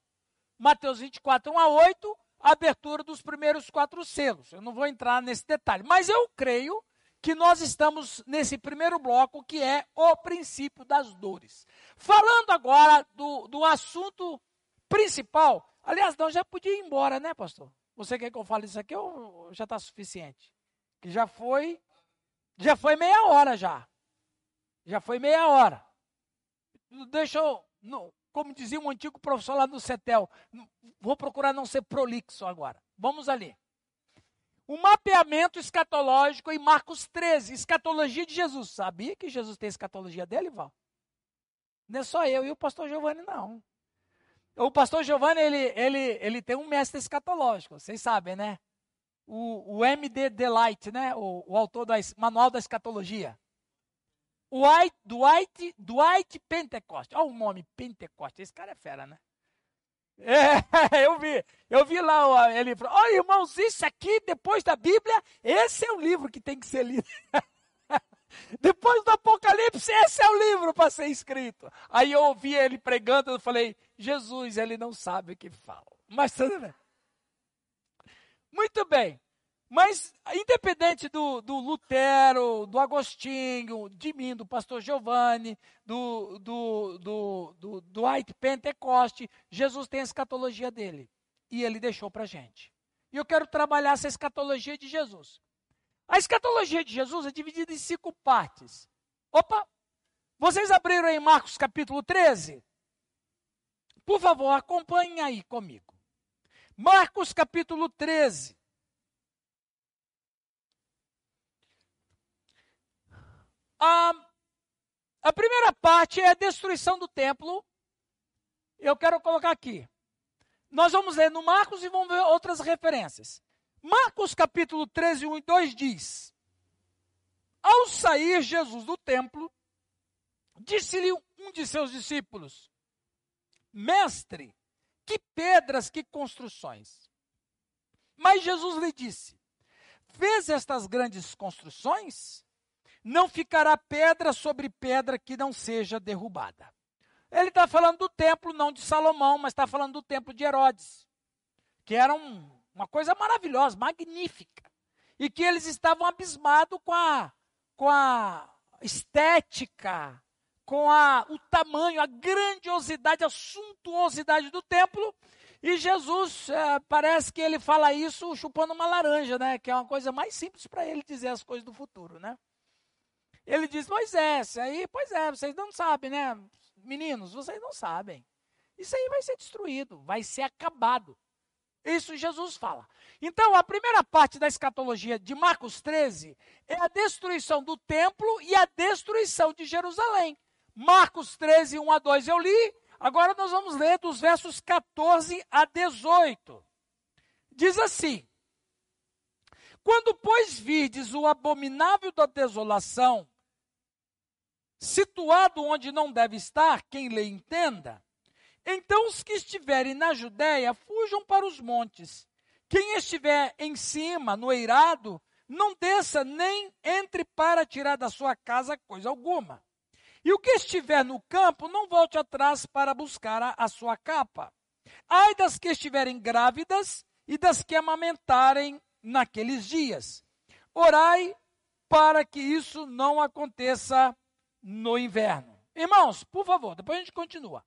Mateus 24, 1 a 8, a abertura dos primeiros quatro selos. Eu não vou entrar nesse detalhe, mas eu creio que nós estamos nesse primeiro bloco, que é o princípio das dores. Falando agora do, do assunto principal. Aliás, nós já podia ir embora, né, pastor? Você quer que eu fale isso aqui ou já está suficiente? Que já foi, já foi meia hora já. Já foi meia hora. Deixa eu, como dizia um antigo professor lá no CETEL, vou procurar não ser prolixo agora. Vamos ali. O mapeamento escatológico em Marcos 13, escatologia de Jesus. Sabia que Jesus tem escatologia dele, Val? Não é só eu e o pastor Giovanni, não. O pastor Giovanni, ele, ele, ele tem um mestre escatológico, vocês sabem, né? O, o M.D. Delight, né? O, o autor do Manual da Escatologia. Dwight, Dwight, Dwight Pentecoste. Olha o nome, Pentecoste. Esse cara é fera, né? (laughs) É, eu vi, eu vi lá, ele falou, olha irmãos, isso aqui, depois da Bíblia, esse é o livro que tem que ser lido. (laughs) depois do Apocalipse, esse é o livro para ser escrito. Aí eu ouvi ele pregando, eu falei, Jesus, ele não sabe o que fala. Mas tudo bem. Muito bem. Mas, independente do, do, Lutero, do Agostinho, de mim, do pastor Giovanni, do, do, do, do, do White Pentecoste, Jesus tem a escatologia dele. E ele deixou para a gente. E eu quero trabalhar essa escatologia de Jesus. A escatologia de Jesus é dividida em cinco partes. Opa! Vocês abriram aí Marcos capítulo 13? Por favor, acompanhem aí comigo. Marcos capítulo 13. A, a primeira parte é a destruição do templo. Eu quero colocar aqui. Nós vamos ler no Marcos e vamos ver outras referências. Marcos capítulo 13, 1 e 2 diz: Ao sair Jesus do templo, disse-lhe um de seus discípulos: Mestre, que pedras, que construções. Mas Jesus lhe disse: Fez estas grandes construções? Não ficará pedra sobre pedra que não seja derrubada. Ele está falando do templo, não de Salomão, mas está falando do templo de Herodes, que era um, uma coisa maravilhosa, magnífica. E que eles estavam abismados com a, com a estética, com a, o tamanho, a grandiosidade, a suntuosidade do templo. E Jesus, é, parece que ele fala isso chupando uma laranja, né? Que é uma coisa mais simples para ele dizer as coisas do futuro, né? Ele diz: Moisés, aí, pois é, vocês não sabem, né? Meninos, vocês não sabem. Isso aí vai ser destruído, vai ser acabado. Isso Jesus fala. Então, a primeira parte da escatologia de Marcos 13 é a destruição do templo e a destruição de Jerusalém. Marcos 13, 1 a 2 eu li. Agora nós vamos ler dos versos 14 a 18. Diz assim: Quando, pois, vides o abominável da desolação, situado onde não deve estar, quem lhe entenda. Então os que estiverem na Judéia fujam para os montes. Quem estiver em cima, no eirado, não desça nem entre para tirar da sua casa coisa alguma. E o que estiver no campo, não volte atrás para buscar a, a sua capa. Ai das que estiverem grávidas e das que amamentarem naqueles dias. Orai para que isso não aconteça no inverno. Irmãos, por favor, depois a gente continua.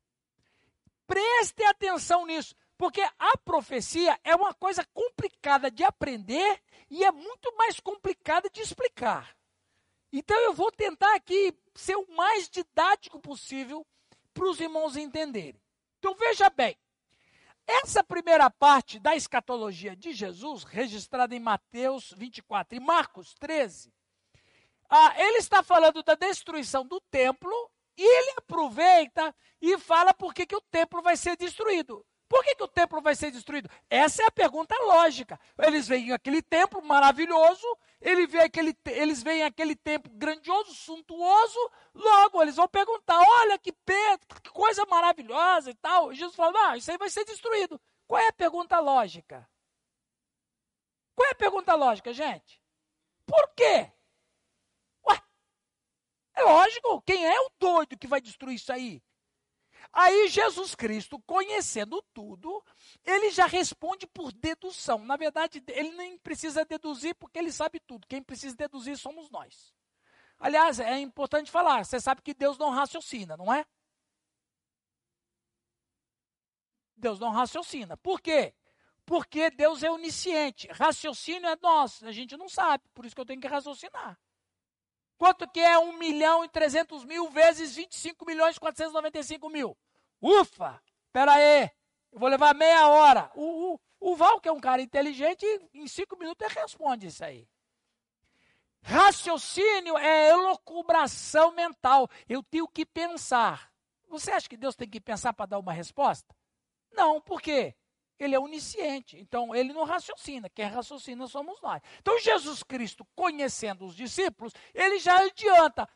Preste atenção nisso, porque a profecia é uma coisa complicada de aprender e é muito mais complicada de explicar. Então eu vou tentar aqui ser o mais didático possível para os irmãos entenderem. Então veja bem, essa primeira parte da escatologia de Jesus, registrada em Mateus 24 e Marcos 13, ah, ele está falando da destruição do templo e ele aproveita e fala por que, o templo vai ser destruído. Por que, que o templo vai ser destruído? Essa é a pergunta lógica. Eles veem aquele templo maravilhoso, ele vê aquele, eles veem aquele templo grandioso, suntuoso, logo eles vão perguntar: olha que, que coisa maravilhosa e tal. E Jesus fala: não, isso aí vai ser destruído. Qual é a pergunta lógica? Qual é a pergunta lógica, gente? Por quê? É lógico, quem é o doido que vai destruir isso aí? Aí Jesus Cristo, conhecendo tudo, ele já responde por dedução. Na verdade, ele nem precisa deduzir porque ele sabe tudo. Quem precisa deduzir somos nós. Aliás, é importante falar, você sabe que Deus não raciocina, não é? Deus não raciocina. Por quê? Porque Deus é onisciente. Raciocínio é nós, a gente não sabe, por isso que eu tenho que raciocinar. Quanto que é 1 milhão e 300 mil vezes 25 milhões e 495 mil? Ufa! Pera aí, eu vou levar meia hora. O, o, o Val, que é um cara inteligente, em cinco minutos ele responde isso aí. Raciocínio é elocubração mental. Eu tenho que pensar. Você acha que Deus tem que pensar para dar uma resposta? Não, por quê? Ele é onisciente. Então, ele não raciocina. Quem raciocina somos nós. Então, Jesus Cristo, conhecendo os discípulos, ele já adianta.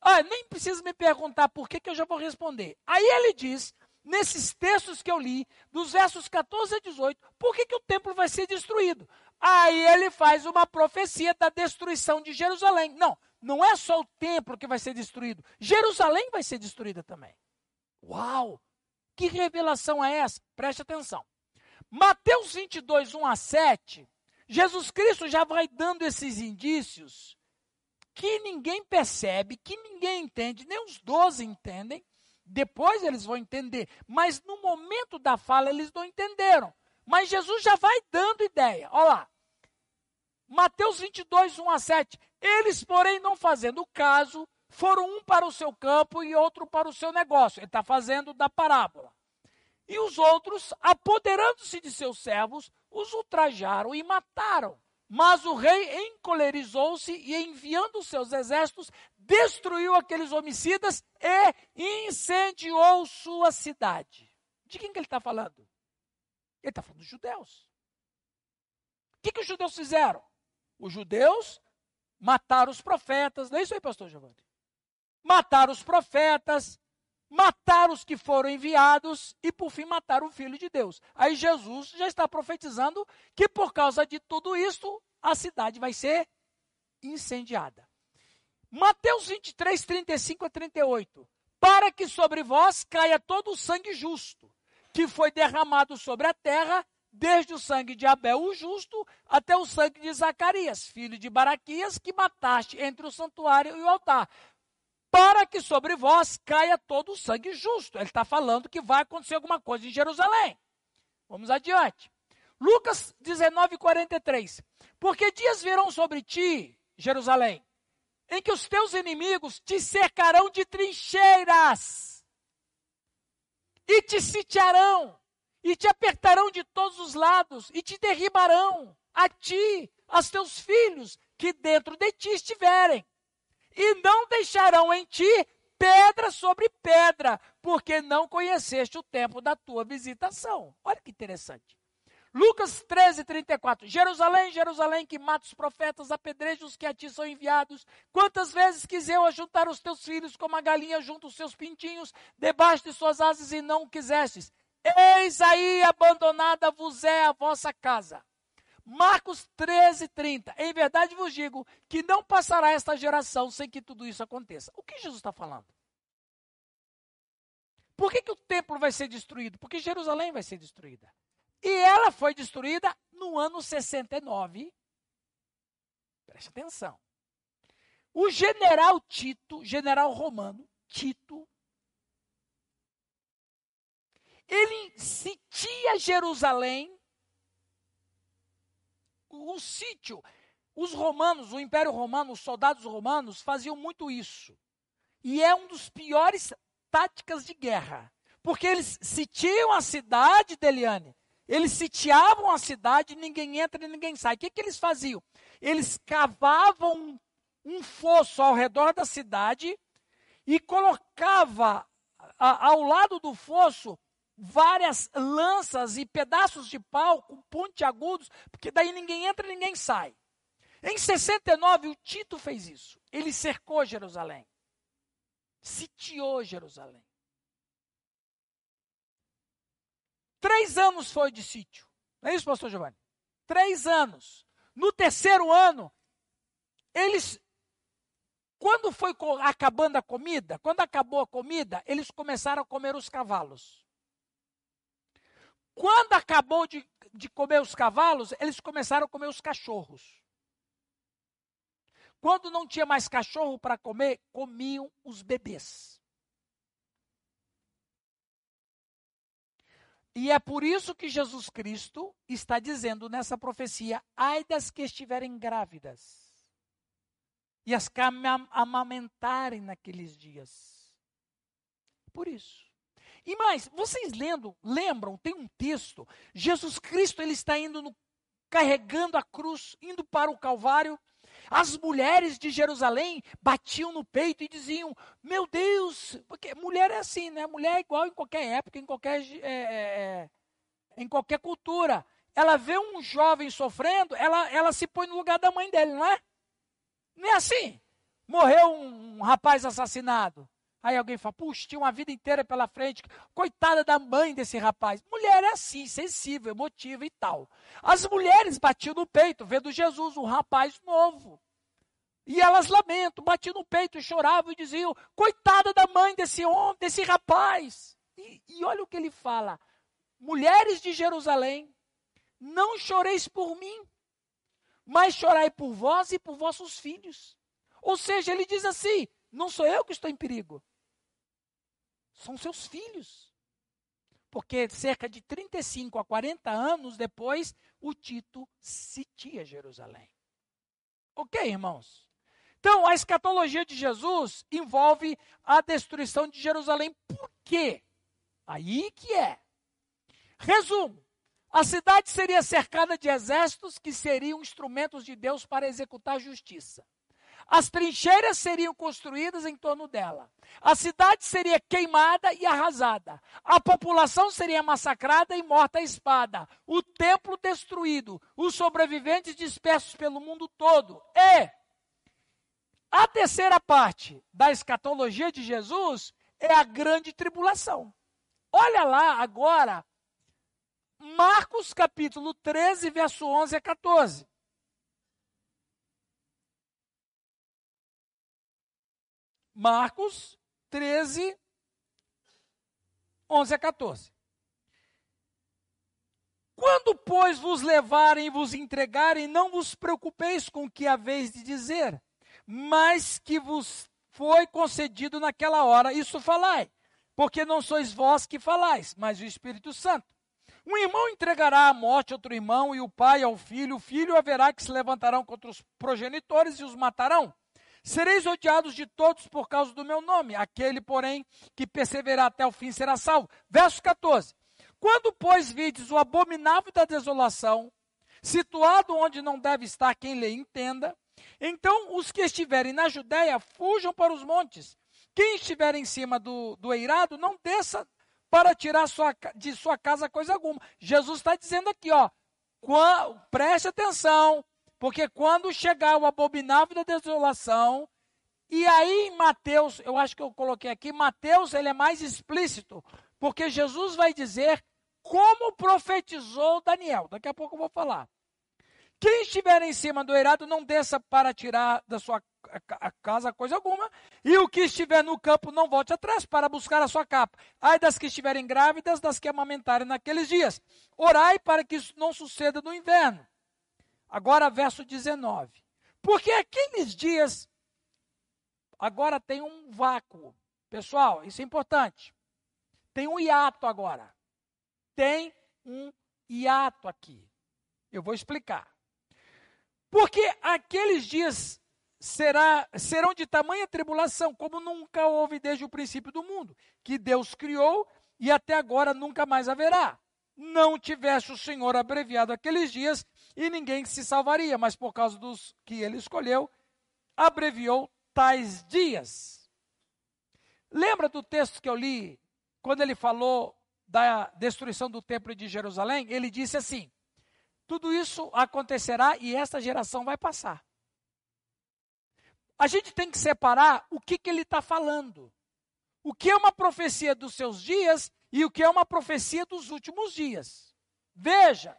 Ah, nem precisa me perguntar por que, que eu já vou responder. Aí ele diz, nesses textos que eu li, dos versos 14 a 18, por que, que o templo vai ser destruído? Aí ele faz uma profecia da destruição de Jerusalém. Não, não é só o templo que vai ser destruído. Jerusalém vai ser destruída também. Uau! Que revelação é essa? Preste atenção. Mateus 22, 1 a 7, Jesus Cristo já vai dando esses indícios que ninguém percebe, que ninguém entende, nem os doze entendem. Depois eles vão entender, mas no momento da fala eles não entenderam. Mas Jesus já vai dando ideia. Olha lá. Mateus 22, 1 a 7. Eles, porém, não fazendo caso, foram um para o seu campo e outro para o seu negócio. Ele está fazendo da parábola. E os outros, apoderando-se de seus servos, os ultrajaram e mataram. Mas o rei encolerizou-se e, enviando seus exércitos, destruiu aqueles homicidas e incendiou sua cidade. De quem que ele está falando? Ele está falando dos judeus. O que, que os judeus fizeram? Os judeus mataram os profetas. Não é isso aí, pastor Giovanni? Mataram os profetas, mataram os que foram enviados e, por fim, mataram o Filho de Deus. Aí Jesus já está profetizando que, por causa de tudo isso, a cidade vai ser incendiada. Mateus 23, 35 a 38. Para que sobre vós caia todo o sangue justo que foi derramado sobre a terra, desde o sangue de Abel, o justo, até o sangue de Zacarias, filho de Baraquias, que mataste entre o santuário e o altar, para que sobre vós caia todo o sangue justo. Ele está falando que vai acontecer alguma coisa em Jerusalém. Vamos adiante. Lucas 19, 43. Porque dias virão sobre ti, Jerusalém, em que os teus inimigos te cercarão de trincheiras e te sitiarão, e te apertarão de todos os lados, e te derribarão, a ti, aos teus filhos, que dentro de ti estiverem. E não deixarão em ti pedra sobre pedra, porque não conheceste o tempo da tua visitação. Olha que interessante. Lucas 13, 34. Jerusalém, Jerusalém, que mata os profetas, apedreja os que a ti são enviados. Quantas vezes quis eu ajuntar os teus filhos como a galinha junto os seus pintinhos, debaixo de suas asas, e não quisestes? Eis aí abandonada vos é a vossa casa. Marcos 13, 30. Em verdade vos digo que não passará esta geração sem que tudo isso aconteça. O que Jesus está falando? Por que, que o templo vai ser destruído? Porque Jerusalém vai ser destruída. E ela foi destruída no ano 69. Preste atenção. O general Tito, general romano, Tito, ele sitia Jerusalém, um sítio. Os romanos, o Império Romano, os soldados romanos faziam muito isso. E é um dos piores táticas de guerra. Porque eles sitiam a cidade de Eliane eles sitiavam a cidade, ninguém entra e ninguém sai. O que, que eles faziam? Eles cavavam um, um fosso ao redor da cidade e colocava a, ao lado do fosso várias lanças e pedaços de pau com pontiagudos, porque daí ninguém entra e ninguém sai. Em 69, o Tito fez isso. Ele cercou Jerusalém. Sitiou Jerusalém. Três anos foi de sítio. Não é isso, pastor Giovanni? Três anos. No terceiro ano, eles. Quando foi acabando a comida, quando acabou a comida, eles começaram a comer os cavalos. Quando acabou de, de comer os cavalos, eles começaram a comer os cachorros. Quando não tinha mais cachorro para comer, comiam os bebês. E é por isso que Jesus Cristo está dizendo nessa profecia: ai das que estiverem grávidas e as que amamentarem naqueles dias. Por isso. E mais, vocês lendo, lembram, tem um texto, Jesus Cristo ele está indo no, carregando a cruz, indo para o Calvário. As mulheres de Jerusalém batiam no peito e diziam: Meu Deus, porque mulher é assim, né? Mulher é igual em qualquer época, em qualquer, é, é, é, em qualquer cultura. Ela vê um jovem sofrendo, ela, ela se põe no lugar da mãe dele, não é? Não é assim. Morreu um, um rapaz assassinado. Aí alguém fala, puxa, tinha uma vida inteira pela frente. Coitada da mãe desse rapaz. Mulher é assim, sensível, emotiva e tal. As mulheres batiam no peito, vendo Jesus, um rapaz novo. E elas lamentam, batiam no peito, choravam e diziam: coitada da mãe desse homem, desse rapaz. E, e olha o que ele fala: mulheres de Jerusalém, não choreis por mim, mas chorai por vós e por vossos filhos. Ou seja, ele diz assim: não sou eu que estou em perigo, são seus filhos. Porque cerca de 35 a 40 anos depois, o Tito sitia Jerusalém. Ok, irmãos? Então, a escatologia de Jesus envolve a destruição de Jerusalém. Por quê? Aí que é. Resumo: a cidade seria cercada de exércitos que seriam instrumentos de Deus para executar justiça. As trincheiras seriam construídas em torno dela. A cidade seria queimada e arrasada. A população seria massacrada e morta à espada. O templo destruído. Os sobreviventes dispersos pelo mundo todo. E a terceira parte da escatologia de Jesus é a grande tribulação. Olha lá agora, Marcos capítulo 13, verso 11 a 14. Marcos 13, 11 a 14. Quando, pois, vos levarem e vos entregarem, não vos preocupeis com o que haveis de dizer, mas que vos foi concedido naquela hora, isso falai, porque não sois vós que falais, mas o Espírito Santo. Um irmão entregará à morte outro irmão, e o pai ao filho, o filho haverá que se levantarão contra os progenitores e os matarão. Sereis odiados de todos por causa do meu nome. Aquele, porém, que perseverar até o fim será salvo. Verso 14. Quando, pois, vides o abominável da desolação, situado onde não deve estar quem lhe entenda, então os que estiverem na Judéia fujam para os montes. Quem estiver em cima do, do eirado, não desça para tirar sua, de sua casa coisa alguma. Jesus está dizendo aqui, ó, preste atenção, porque quando chegar o abominável da desolação, e aí em Mateus, eu acho que eu coloquei aqui, Mateus ele é mais explícito, porque Jesus vai dizer como profetizou Daniel. Daqui a pouco eu vou falar. Quem estiver em cima do eirado, não desça para tirar da sua casa coisa alguma, e o que estiver no campo, não volte atrás para buscar a sua capa. Ai das que estiverem grávidas, das que amamentarem naqueles dias. Orai para que isso não suceda no inverno. Agora, verso 19. Porque aqueles dias, agora tem um vácuo. Pessoal, isso é importante. Tem um hiato agora. Tem um hiato aqui. Eu vou explicar. Porque aqueles dias será, serão de tamanha tribulação como nunca houve desde o princípio do mundo, que Deus criou e até agora nunca mais haverá. Não tivesse o Senhor abreviado aqueles dias e ninguém se salvaria, mas por causa dos que ele escolheu, abreviou tais dias. Lembra do texto que eu li, quando ele falou da destruição do templo de Jerusalém? Ele disse assim: tudo isso acontecerá e esta geração vai passar. A gente tem que separar o que, que ele está falando. O que é uma profecia dos seus dias e o que é uma profecia dos últimos dias. Veja,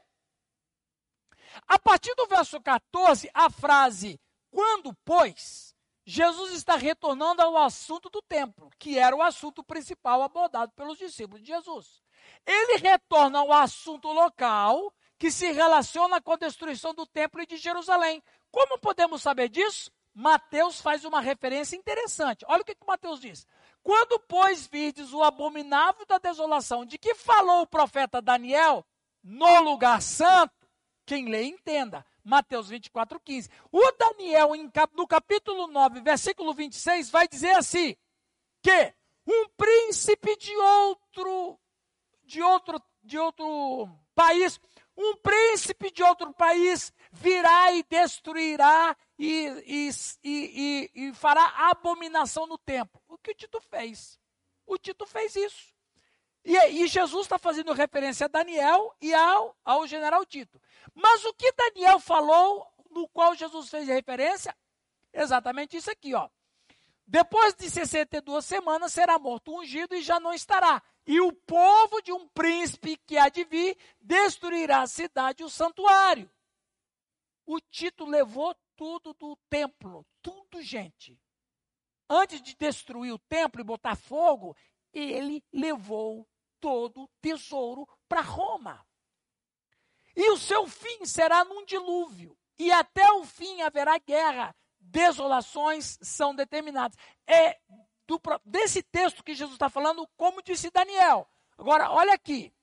a partir do verso 14, a frase quando, pois, Jesus está retornando ao assunto do templo, que era o assunto principal abordado pelos discípulos de Jesus. Ele retorna ao assunto local que se relaciona com a destruição do templo e de Jerusalém. Como podemos saber disso? Mateus faz uma referência interessante. Olha o que, que Mateus diz. Quando, pois, virdes o abominável da desolação, de que falou o profeta Daniel, no lugar santo, quem lê entenda. Mateus 24, 15. O Daniel, no capítulo 9, versículo 26, vai dizer assim: que um príncipe de outro, de outro, de outro país, um príncipe de outro país virá e destruirá e, e, e, e, fará abominação no templo. O que o Tito fez? O Tito fez isso. E, Jesus está fazendo referência a Daniel e ao, ao general Tito. Mas o que Daniel falou, no qual Jesus fez referência? Exatamente isso aqui, ó. Depois de 62 semanas será morto ungido e já não estará. E o povo de um príncipe que há de vir destruirá a cidade e o santuário. O Tito levou tudo do templo, tudo, gente. Antes de destruir o templo e botar fogo, ele levou todo o tesouro para Roma. E o seu fim será num dilúvio. E até o fim haverá guerra desolações são determinadas. É do, desse texto que Jesus está falando, como disse Daniel. Agora, olha aqui.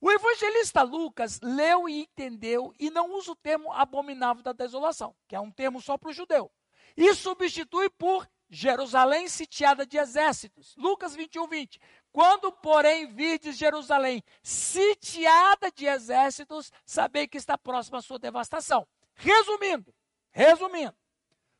O evangelista Lucas leu e entendeu e não usa o termo abominável da desolação, que é um termo só para o judeu. E substitui por Jerusalém sitiada de exércitos. Lucas 21, 20. Quando, porém, virdes Jerusalém sitiada de exércitos, sabei que está próxima a sua devastação. Resumindo, resumindo,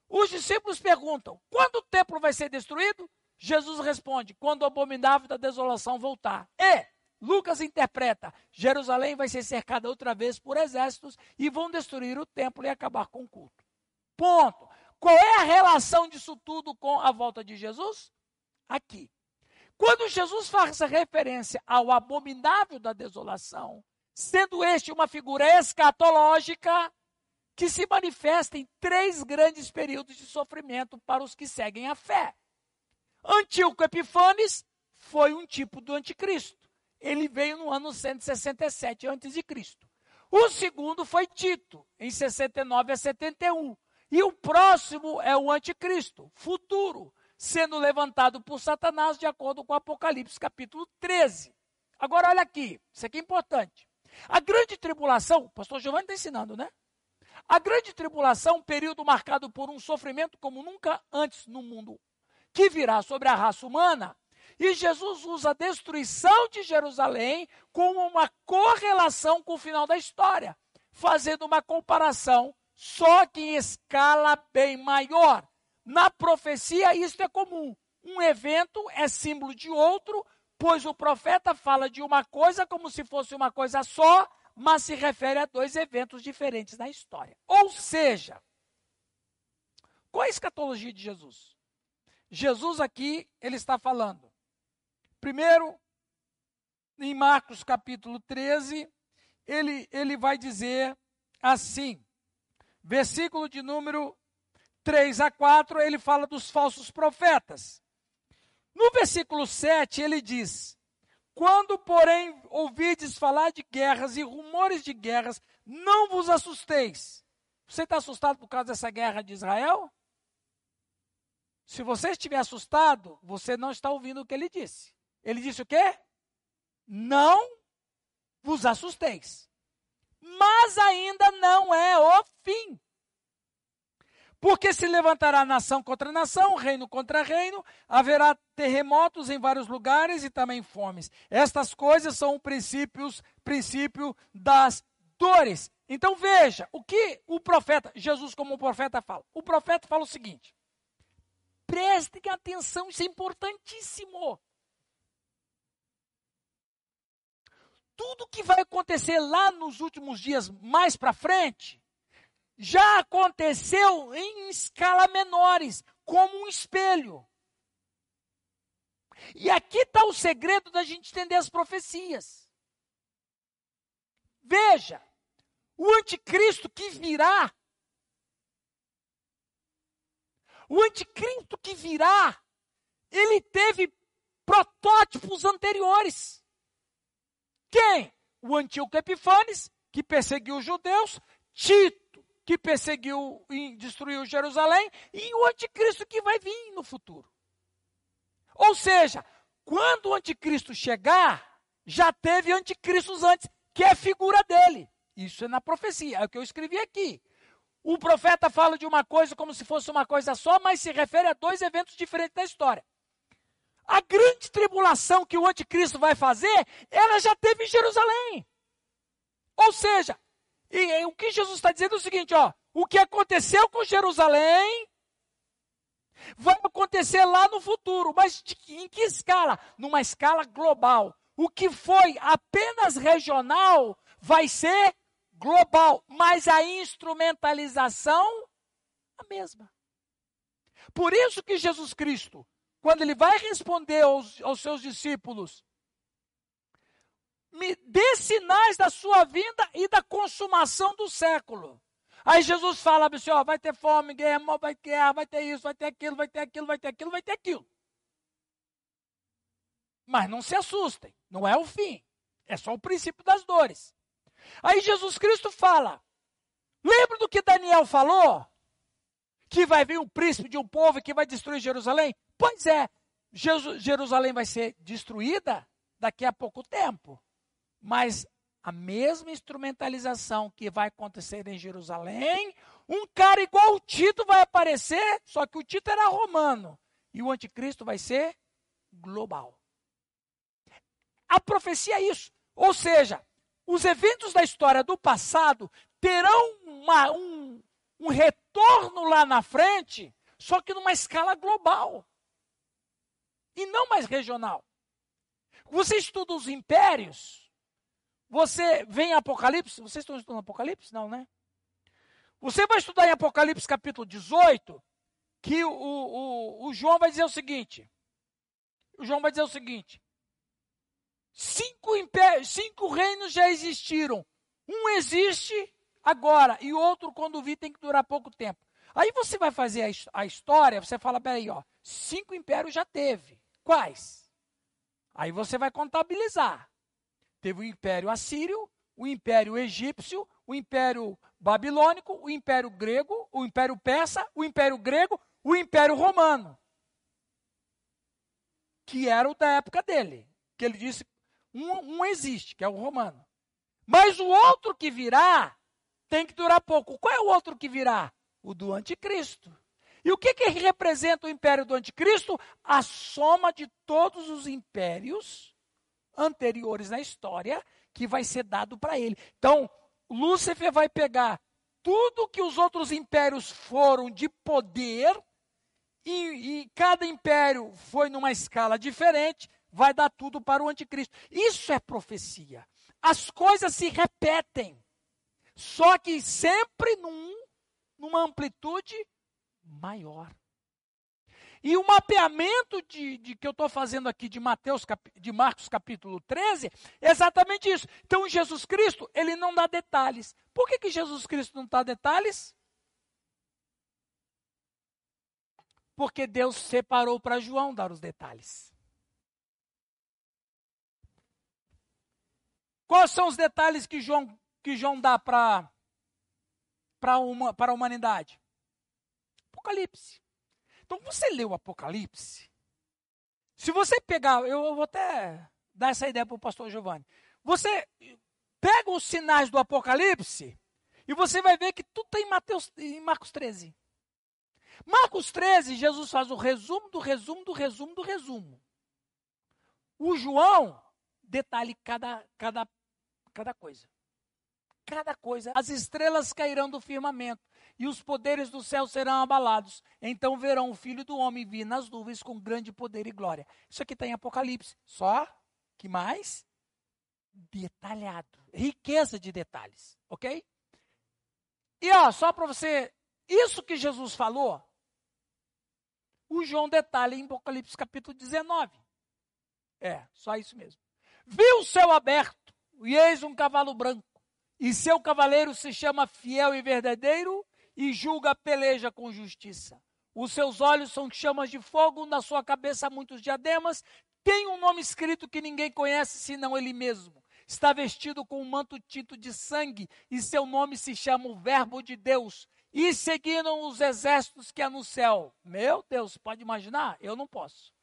os discípulos perguntam: quando o templo vai ser destruído? Jesus responde: quando o abominável da desolação voltar. E Lucas interpreta: Jerusalém vai ser cercada outra vez por exércitos e vão destruir o templo e acabar com o culto. Ponto. Qual é a relação disso tudo com a volta de Jesus? Aqui. Quando Jesus faz referência ao abominável da desolação, sendo este uma figura escatológica, que se manifesta em três grandes períodos de sofrimento para os que seguem a fé. Antíoco Epifanes foi um tipo do anticristo. Ele veio no ano 167 a.C. O segundo foi Tito, em 69 a 71. E o próximo é o anticristo, futuro, sendo levantado por Satanás, de acordo com Apocalipse capítulo 13. Agora, olha aqui, isso aqui é importante. A grande tribulação, o pastor Giovanni está ensinando, né? A grande tribulação, um período marcado por um sofrimento como nunca antes no mundo, que virá sobre a raça humana, e Jesus usa a destruição de Jerusalém como uma correlação com o final da história, fazendo uma comparação, só que em escala bem maior. Na profecia, isso é comum. Um evento é símbolo de outro, pois o profeta fala de uma coisa como se fosse uma coisa só, mas se refere a dois eventos diferentes na história. Ou seja, qual é a escatologia de Jesus? Jesus aqui, ele está falando. Primeiro, em Marcos capítulo 13, ele, ele vai dizer assim, versículo de número 3 a 4, ele fala dos falsos profetas. No versículo 7, ele diz: quando, porém, ouvides falar de guerras e rumores de guerras, não vos assusteis. Você está assustado por causa dessa guerra de Israel? Se você estiver assustado, você não está ouvindo o que ele disse. Ele disse o quê? Não vos assusteis. Mas ainda não é o fim. Porque se levantará nação contra nação, reino contra reino, haverá terremotos em vários lugares e também fomes. Estas coisas são princípios, princípio das dores. Então veja, o que o profeta, Jesus como profeta fala? O profeta fala o seguinte: prestem atenção, isso é importantíssimo. Tudo que vai acontecer lá nos últimos dias mais para frente, já aconteceu em escala menores, como um espelho. E aqui está o segredo da gente entender as profecias. Veja, o anticristo que virá, o anticristo que virá, ele teve protótipos anteriores. Quem? O Antíoco Epifanes, que perseguiu os judeus, Tito que perseguiu e destruiu Jerusalém, e o anticristo que vai vir no futuro. Ou seja, quando o anticristo chegar, já teve anticristos antes, que é figura dele. Isso é na profecia, é o que eu escrevi aqui. O profeta fala de uma coisa como se fosse uma coisa só, mas se refere a dois eventos diferentes da história. A grande tribulação que o anticristo vai fazer, ela já teve em Jerusalém. Ou seja, e, e, o que Jesus está dizendo é o seguinte: ó, o que aconteceu com Jerusalém vai acontecer lá no futuro, mas de, em que escala? Numa escala global. O que foi apenas regional vai ser global, mas a instrumentalização a mesma. Por isso que Jesus Cristo, quando ele vai responder aos, aos seus discípulos, me dê sinais da sua vinda e da consumação do século. Aí Jesus fala para senhor, vai ter fome, guerra, vai ter vai ter isso, vai ter aquilo, vai ter aquilo, vai ter aquilo, vai ter aquilo. Mas não se assustem, não é o fim. É só o princípio das dores. Aí Jesus Cristo fala: lembra do que Daniel falou? Que vai vir um príncipe de um povo que vai destruir Jerusalém? Pois é, Jerusalém vai ser destruída daqui a pouco tempo. Mas a mesma instrumentalização que vai acontecer em Jerusalém, um cara igual o Tito vai aparecer, só que o Tito era romano. E o anticristo vai ser global. A profecia é isso. Ou seja, os eventos da história do passado terão uma, um, um retorno lá na frente, só que numa escala global. E não mais regional. Você estuda os impérios, você vem em Apocalipse, vocês estão estudando Apocalipse? Não, né? Você vai estudar em Apocalipse capítulo 18, que o, o, o João vai dizer o seguinte. O João vai dizer o seguinte: Cinco, impérios, cinco reinos já existiram. Um existe agora e outro, quando vir, tem que durar pouco tempo. Aí você vai fazer a, a história, você fala, peraí, ó, cinco impérios já teve. Quais? Aí você vai contabilizar. Teve o Império Assírio, o Império Egípcio, o Império Babilônico, o Império Grego, o Império Persa, o Império Grego, o Império Romano. Que era o da época dele. Que ele disse um, um existe, que é o romano. Mas o outro que virá tem que durar pouco. Qual é o outro que virá? O do anticristo. E o que, que representa o império do anticristo? A soma de todos os impérios anteriores na história que vai ser dado para ele. Então, Lúcifer vai pegar tudo que os outros impérios foram de poder, e, e cada império foi numa escala diferente, vai dar tudo para o anticristo. Isso é profecia. As coisas se repetem, só que sempre num, numa amplitude maior. E o mapeamento de, de que eu estou fazendo aqui de Mateus, de Marcos capítulo 13, é exatamente isso. Então Jesus Cristo, ele não dá detalhes. Por que, que Jesus Cristo não dá detalhes? Porque Deus separou para João dar os detalhes. Quais são os detalhes que João, que João dá para uma, a humanidade? Apocalipse. Então, você lê o Apocalipse. Se você pegar, eu vou até dar essa ideia para o pastor Giovanni. Você pega os sinais do Apocalipse e você vai ver que tudo está em, Mateus, em Marcos 13. Marcos 13, Jesus faz o resumo do resumo do resumo do resumo. O João detalhe cada, cada cada coisa. Cada coisa. As estrelas cairão do firmamento e os poderes do céu serão abalados. Então verão o filho do homem vir nas nuvens com grande poder e glória. Isso aqui está em Apocalipse. Só que mais detalhado. Riqueza de detalhes. Ok? E ó, só para você. Isso que Jesus falou, o João detalha em Apocalipse capítulo 19. É, só isso mesmo. Viu o céu aberto e eis um cavalo branco, e seu cavaleiro se chama fiel e verdadeiro, e julga a peleja com justiça. Os seus olhos são chamas de fogo, na sua cabeça muitos diademas, tem um nome escrito que ninguém conhece senão ele mesmo. Está vestido com um manto tinto de sangue, e seu nome se chama o Verbo de Deus. E seguiram os exércitos que há no céu. Meu Deus, pode imaginar? Eu não posso.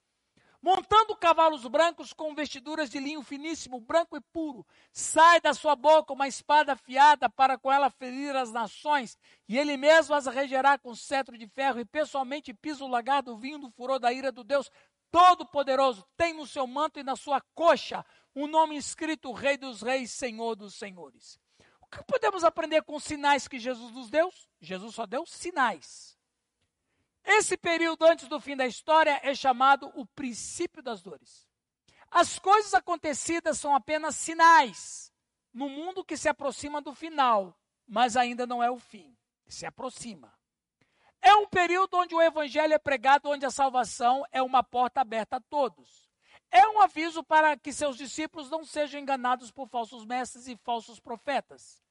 Montando cavalos brancos com vestiduras de linho finíssimo, branco e puro. Sai da sua boca uma espada afiada para com ela ferir as nações, e ele mesmo as regerá com cetro de ferro, e pessoalmente pisa o lagar do vinho do furor da ira do Deus Todo-Poderoso. Tem no seu manto e na sua coxa um nome escrito Rei dos Reis, Senhor dos Senhores. O que podemos aprender com os sinais que Jesus nos deu? Jesus só deu sinais. Esse período antes do fim da história é chamado o princípio das dores. As coisas acontecidas são apenas sinais no mundo que se aproxima do final, mas ainda não é o fim. Se aproxima. É um período onde o evangelho é pregado, onde a salvação é uma porta aberta a todos. É um aviso para que seus discípulos não sejam enganados por falsos mestres e falsos profetas.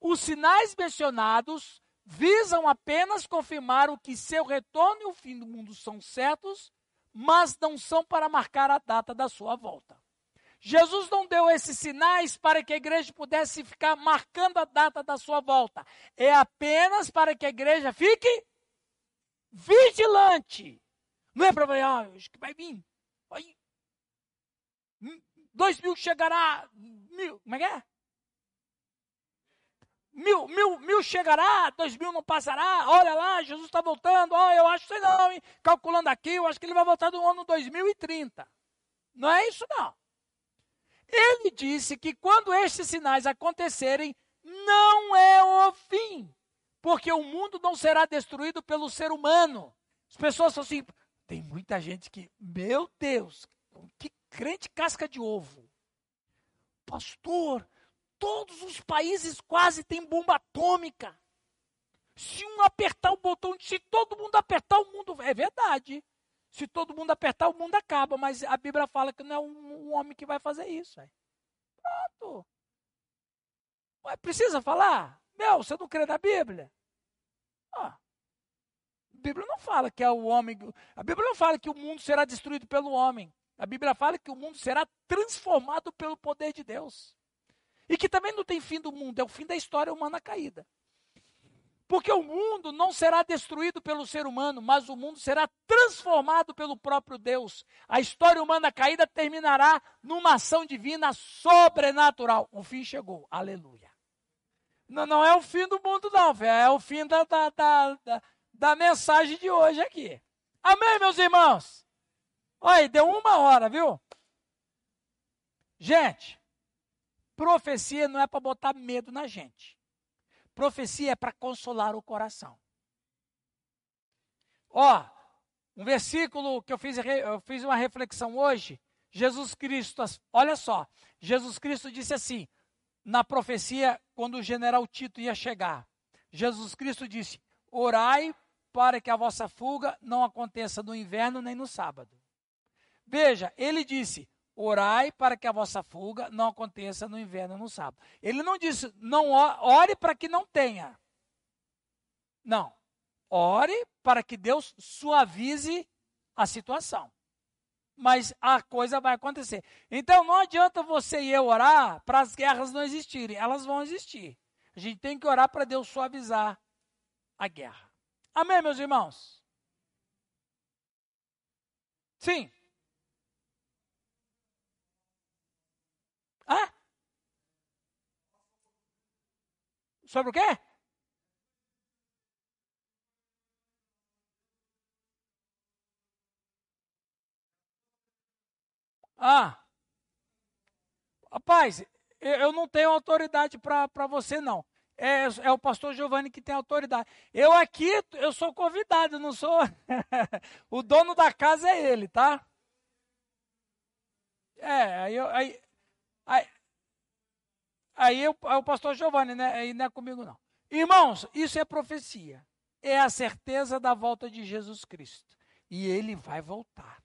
Os sinais mencionados visam apenas confirmar o que seu retorno e o fim do mundo são certos, mas não são para marcar a data da sua volta. Jesus não deu esses sinais para que a igreja pudesse ficar marcando a data da sua volta. É apenas para que a igreja fique vigilante. Não é para ver, ah, acho que vai vir. Vai. Dois mil chegará. Mil, como é que é? Mil, mil, mil chegará, dois mil não passará, olha lá, Jesus está voltando, oh, eu acho que não, hein? calculando aqui, eu acho que ele vai voltar no ano 2030. Não é isso não. Ele disse que quando estes sinais acontecerem, não é o fim, porque o mundo não será destruído pelo ser humano. As pessoas são assim, tem muita gente que, meu Deus, que crente casca de ovo. Pastor, todos os países quase têm bomba atômica. Se um apertar o botão, se todo mundo apertar o mundo, é verdade. Se todo mundo apertar, o mundo acaba. Mas a Bíblia fala que não é um, um homem que vai fazer isso. É. Pronto. Mas precisa falar? Meu, você não crê na Bíblia? Ah, a Bíblia não fala que é o homem. A Bíblia não fala que o mundo será destruído pelo homem. A Bíblia fala que o mundo será transformado pelo poder de Deus. E que também não tem fim do mundo, é o fim da história humana caída. Porque o mundo não será destruído pelo ser humano, mas o mundo será transformado pelo próprio Deus. A história humana caída terminará numa ação divina sobrenatural. O fim chegou. Aleluia. Não, não é o fim do mundo, não, é o fim da, da, da, da, da mensagem de hoje aqui. Amém, meus irmãos? Olha, deu uma hora, viu? Gente, Profecia não é para botar medo na gente. Profecia é para consolar o coração. Ó, um versículo que eu fiz, eu fiz uma reflexão hoje. Jesus Cristo, olha só, Jesus Cristo disse assim, na profecia, quando o general Tito ia chegar. Jesus Cristo disse: Orai para que a vossa fuga não aconteça no inverno nem no sábado. Veja, ele disse: Orai para que a vossa fuga não aconteça no inverno no sábado. Ele não disse, não ore para que não tenha. Não. Ore para que Deus suavize a situação. Mas a coisa vai acontecer. Então não adianta você e eu orar para as guerras não existirem. Elas vão existir. A gente tem que orar para Deus suavizar a guerra. Amém, meus irmãos? Sim. Sobre o quê? Ah, rapaz, eu não tenho autoridade para você, não. É, é, o pastor Giovanni que tem autoridade. Eu aqui, eu sou convidado, não sou. (laughs) o dono da casa é ele, tá? É, aí, aí, Aí, aí o, o pastor Giovanni, né? Aí não é comigo, não. Irmãos, isso é profecia. É a certeza da volta de Jesus Cristo. E ele vai voltar.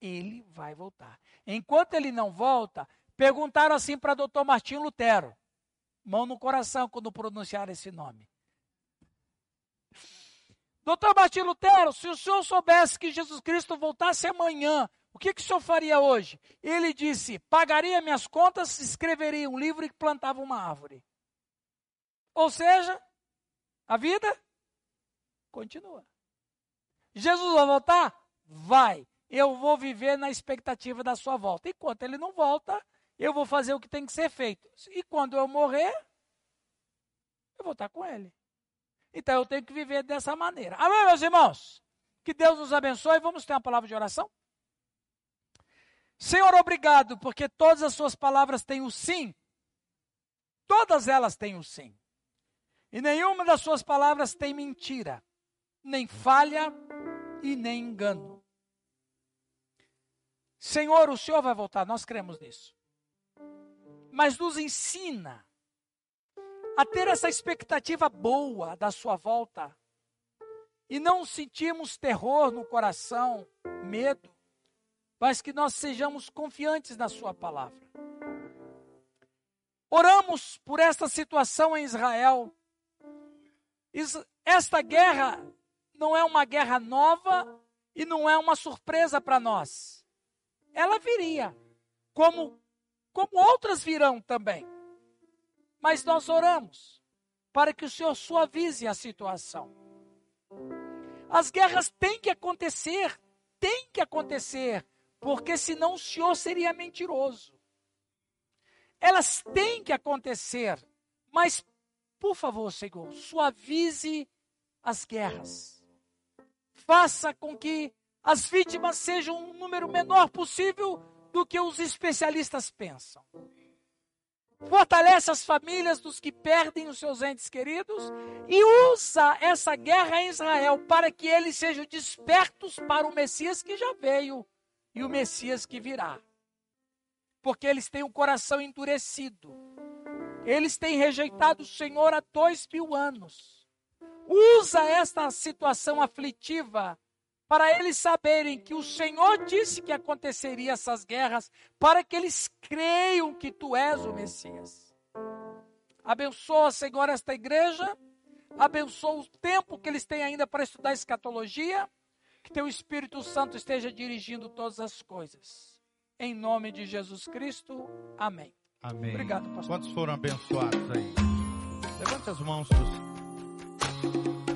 Ele vai voltar. Enquanto ele não volta, perguntaram assim para doutor Martinho Lutero. Mão no coração quando pronunciar esse nome. Doutor Martinho Lutero, se o senhor soubesse que Jesus Cristo voltasse amanhã, o que, que o senhor faria hoje? Ele disse: pagaria minhas contas, escreveria um livro e plantava uma árvore. Ou seja, a vida continua. Jesus vai voltar? Vai. eu vou viver na expectativa da sua volta. Enquanto ele não volta, eu vou fazer o que tem que ser feito. E quando eu morrer, eu vou estar com ele. Então eu tenho que viver dessa maneira. Amém, meus irmãos? Que Deus nos abençoe. Vamos ter uma palavra de oração? Senhor, obrigado, porque todas as suas palavras têm o sim. Todas elas têm o sim. E nenhuma das suas palavras tem mentira, nem falha e nem engano. Senhor, o Senhor vai voltar, nós cremos nisso. Mas nos ensina a ter essa expectativa boa da sua volta e não sentirmos terror no coração, medo, mas que nós sejamos confiantes na sua palavra. Oramos por esta situação em Israel. Esta guerra não é uma guerra nova e não é uma surpresa para nós. Ela viria, como, como outras virão também. Mas nós oramos para que o Senhor suavize a situação. As guerras têm que acontecer, têm que acontecer, porque senão o Senhor seria mentiroso. Elas têm que acontecer, mas, por favor, Senhor, suavize as guerras. Faça com que as vítimas sejam um número menor possível do que os especialistas pensam. Fortalece as famílias dos que perdem os seus entes queridos e usa essa guerra em Israel para que eles sejam despertos para o Messias que já veio e o Messias que virá porque eles têm o um coração endurecido. Eles têm rejeitado o Senhor há dois mil anos. Usa esta situação aflitiva para eles saberem que o Senhor disse que aconteceria essas guerras, para que eles creiam que tu és o Messias. Abençoa, Senhor, esta igreja. Abençoa o tempo que eles têm ainda para estudar escatologia. Que teu Espírito Santo esteja dirigindo todas as coisas. Em nome de Jesus Cristo. Amém. Amém. Obrigado, pastor. Quantos foram abençoados aí? Levante as mãos. Dos...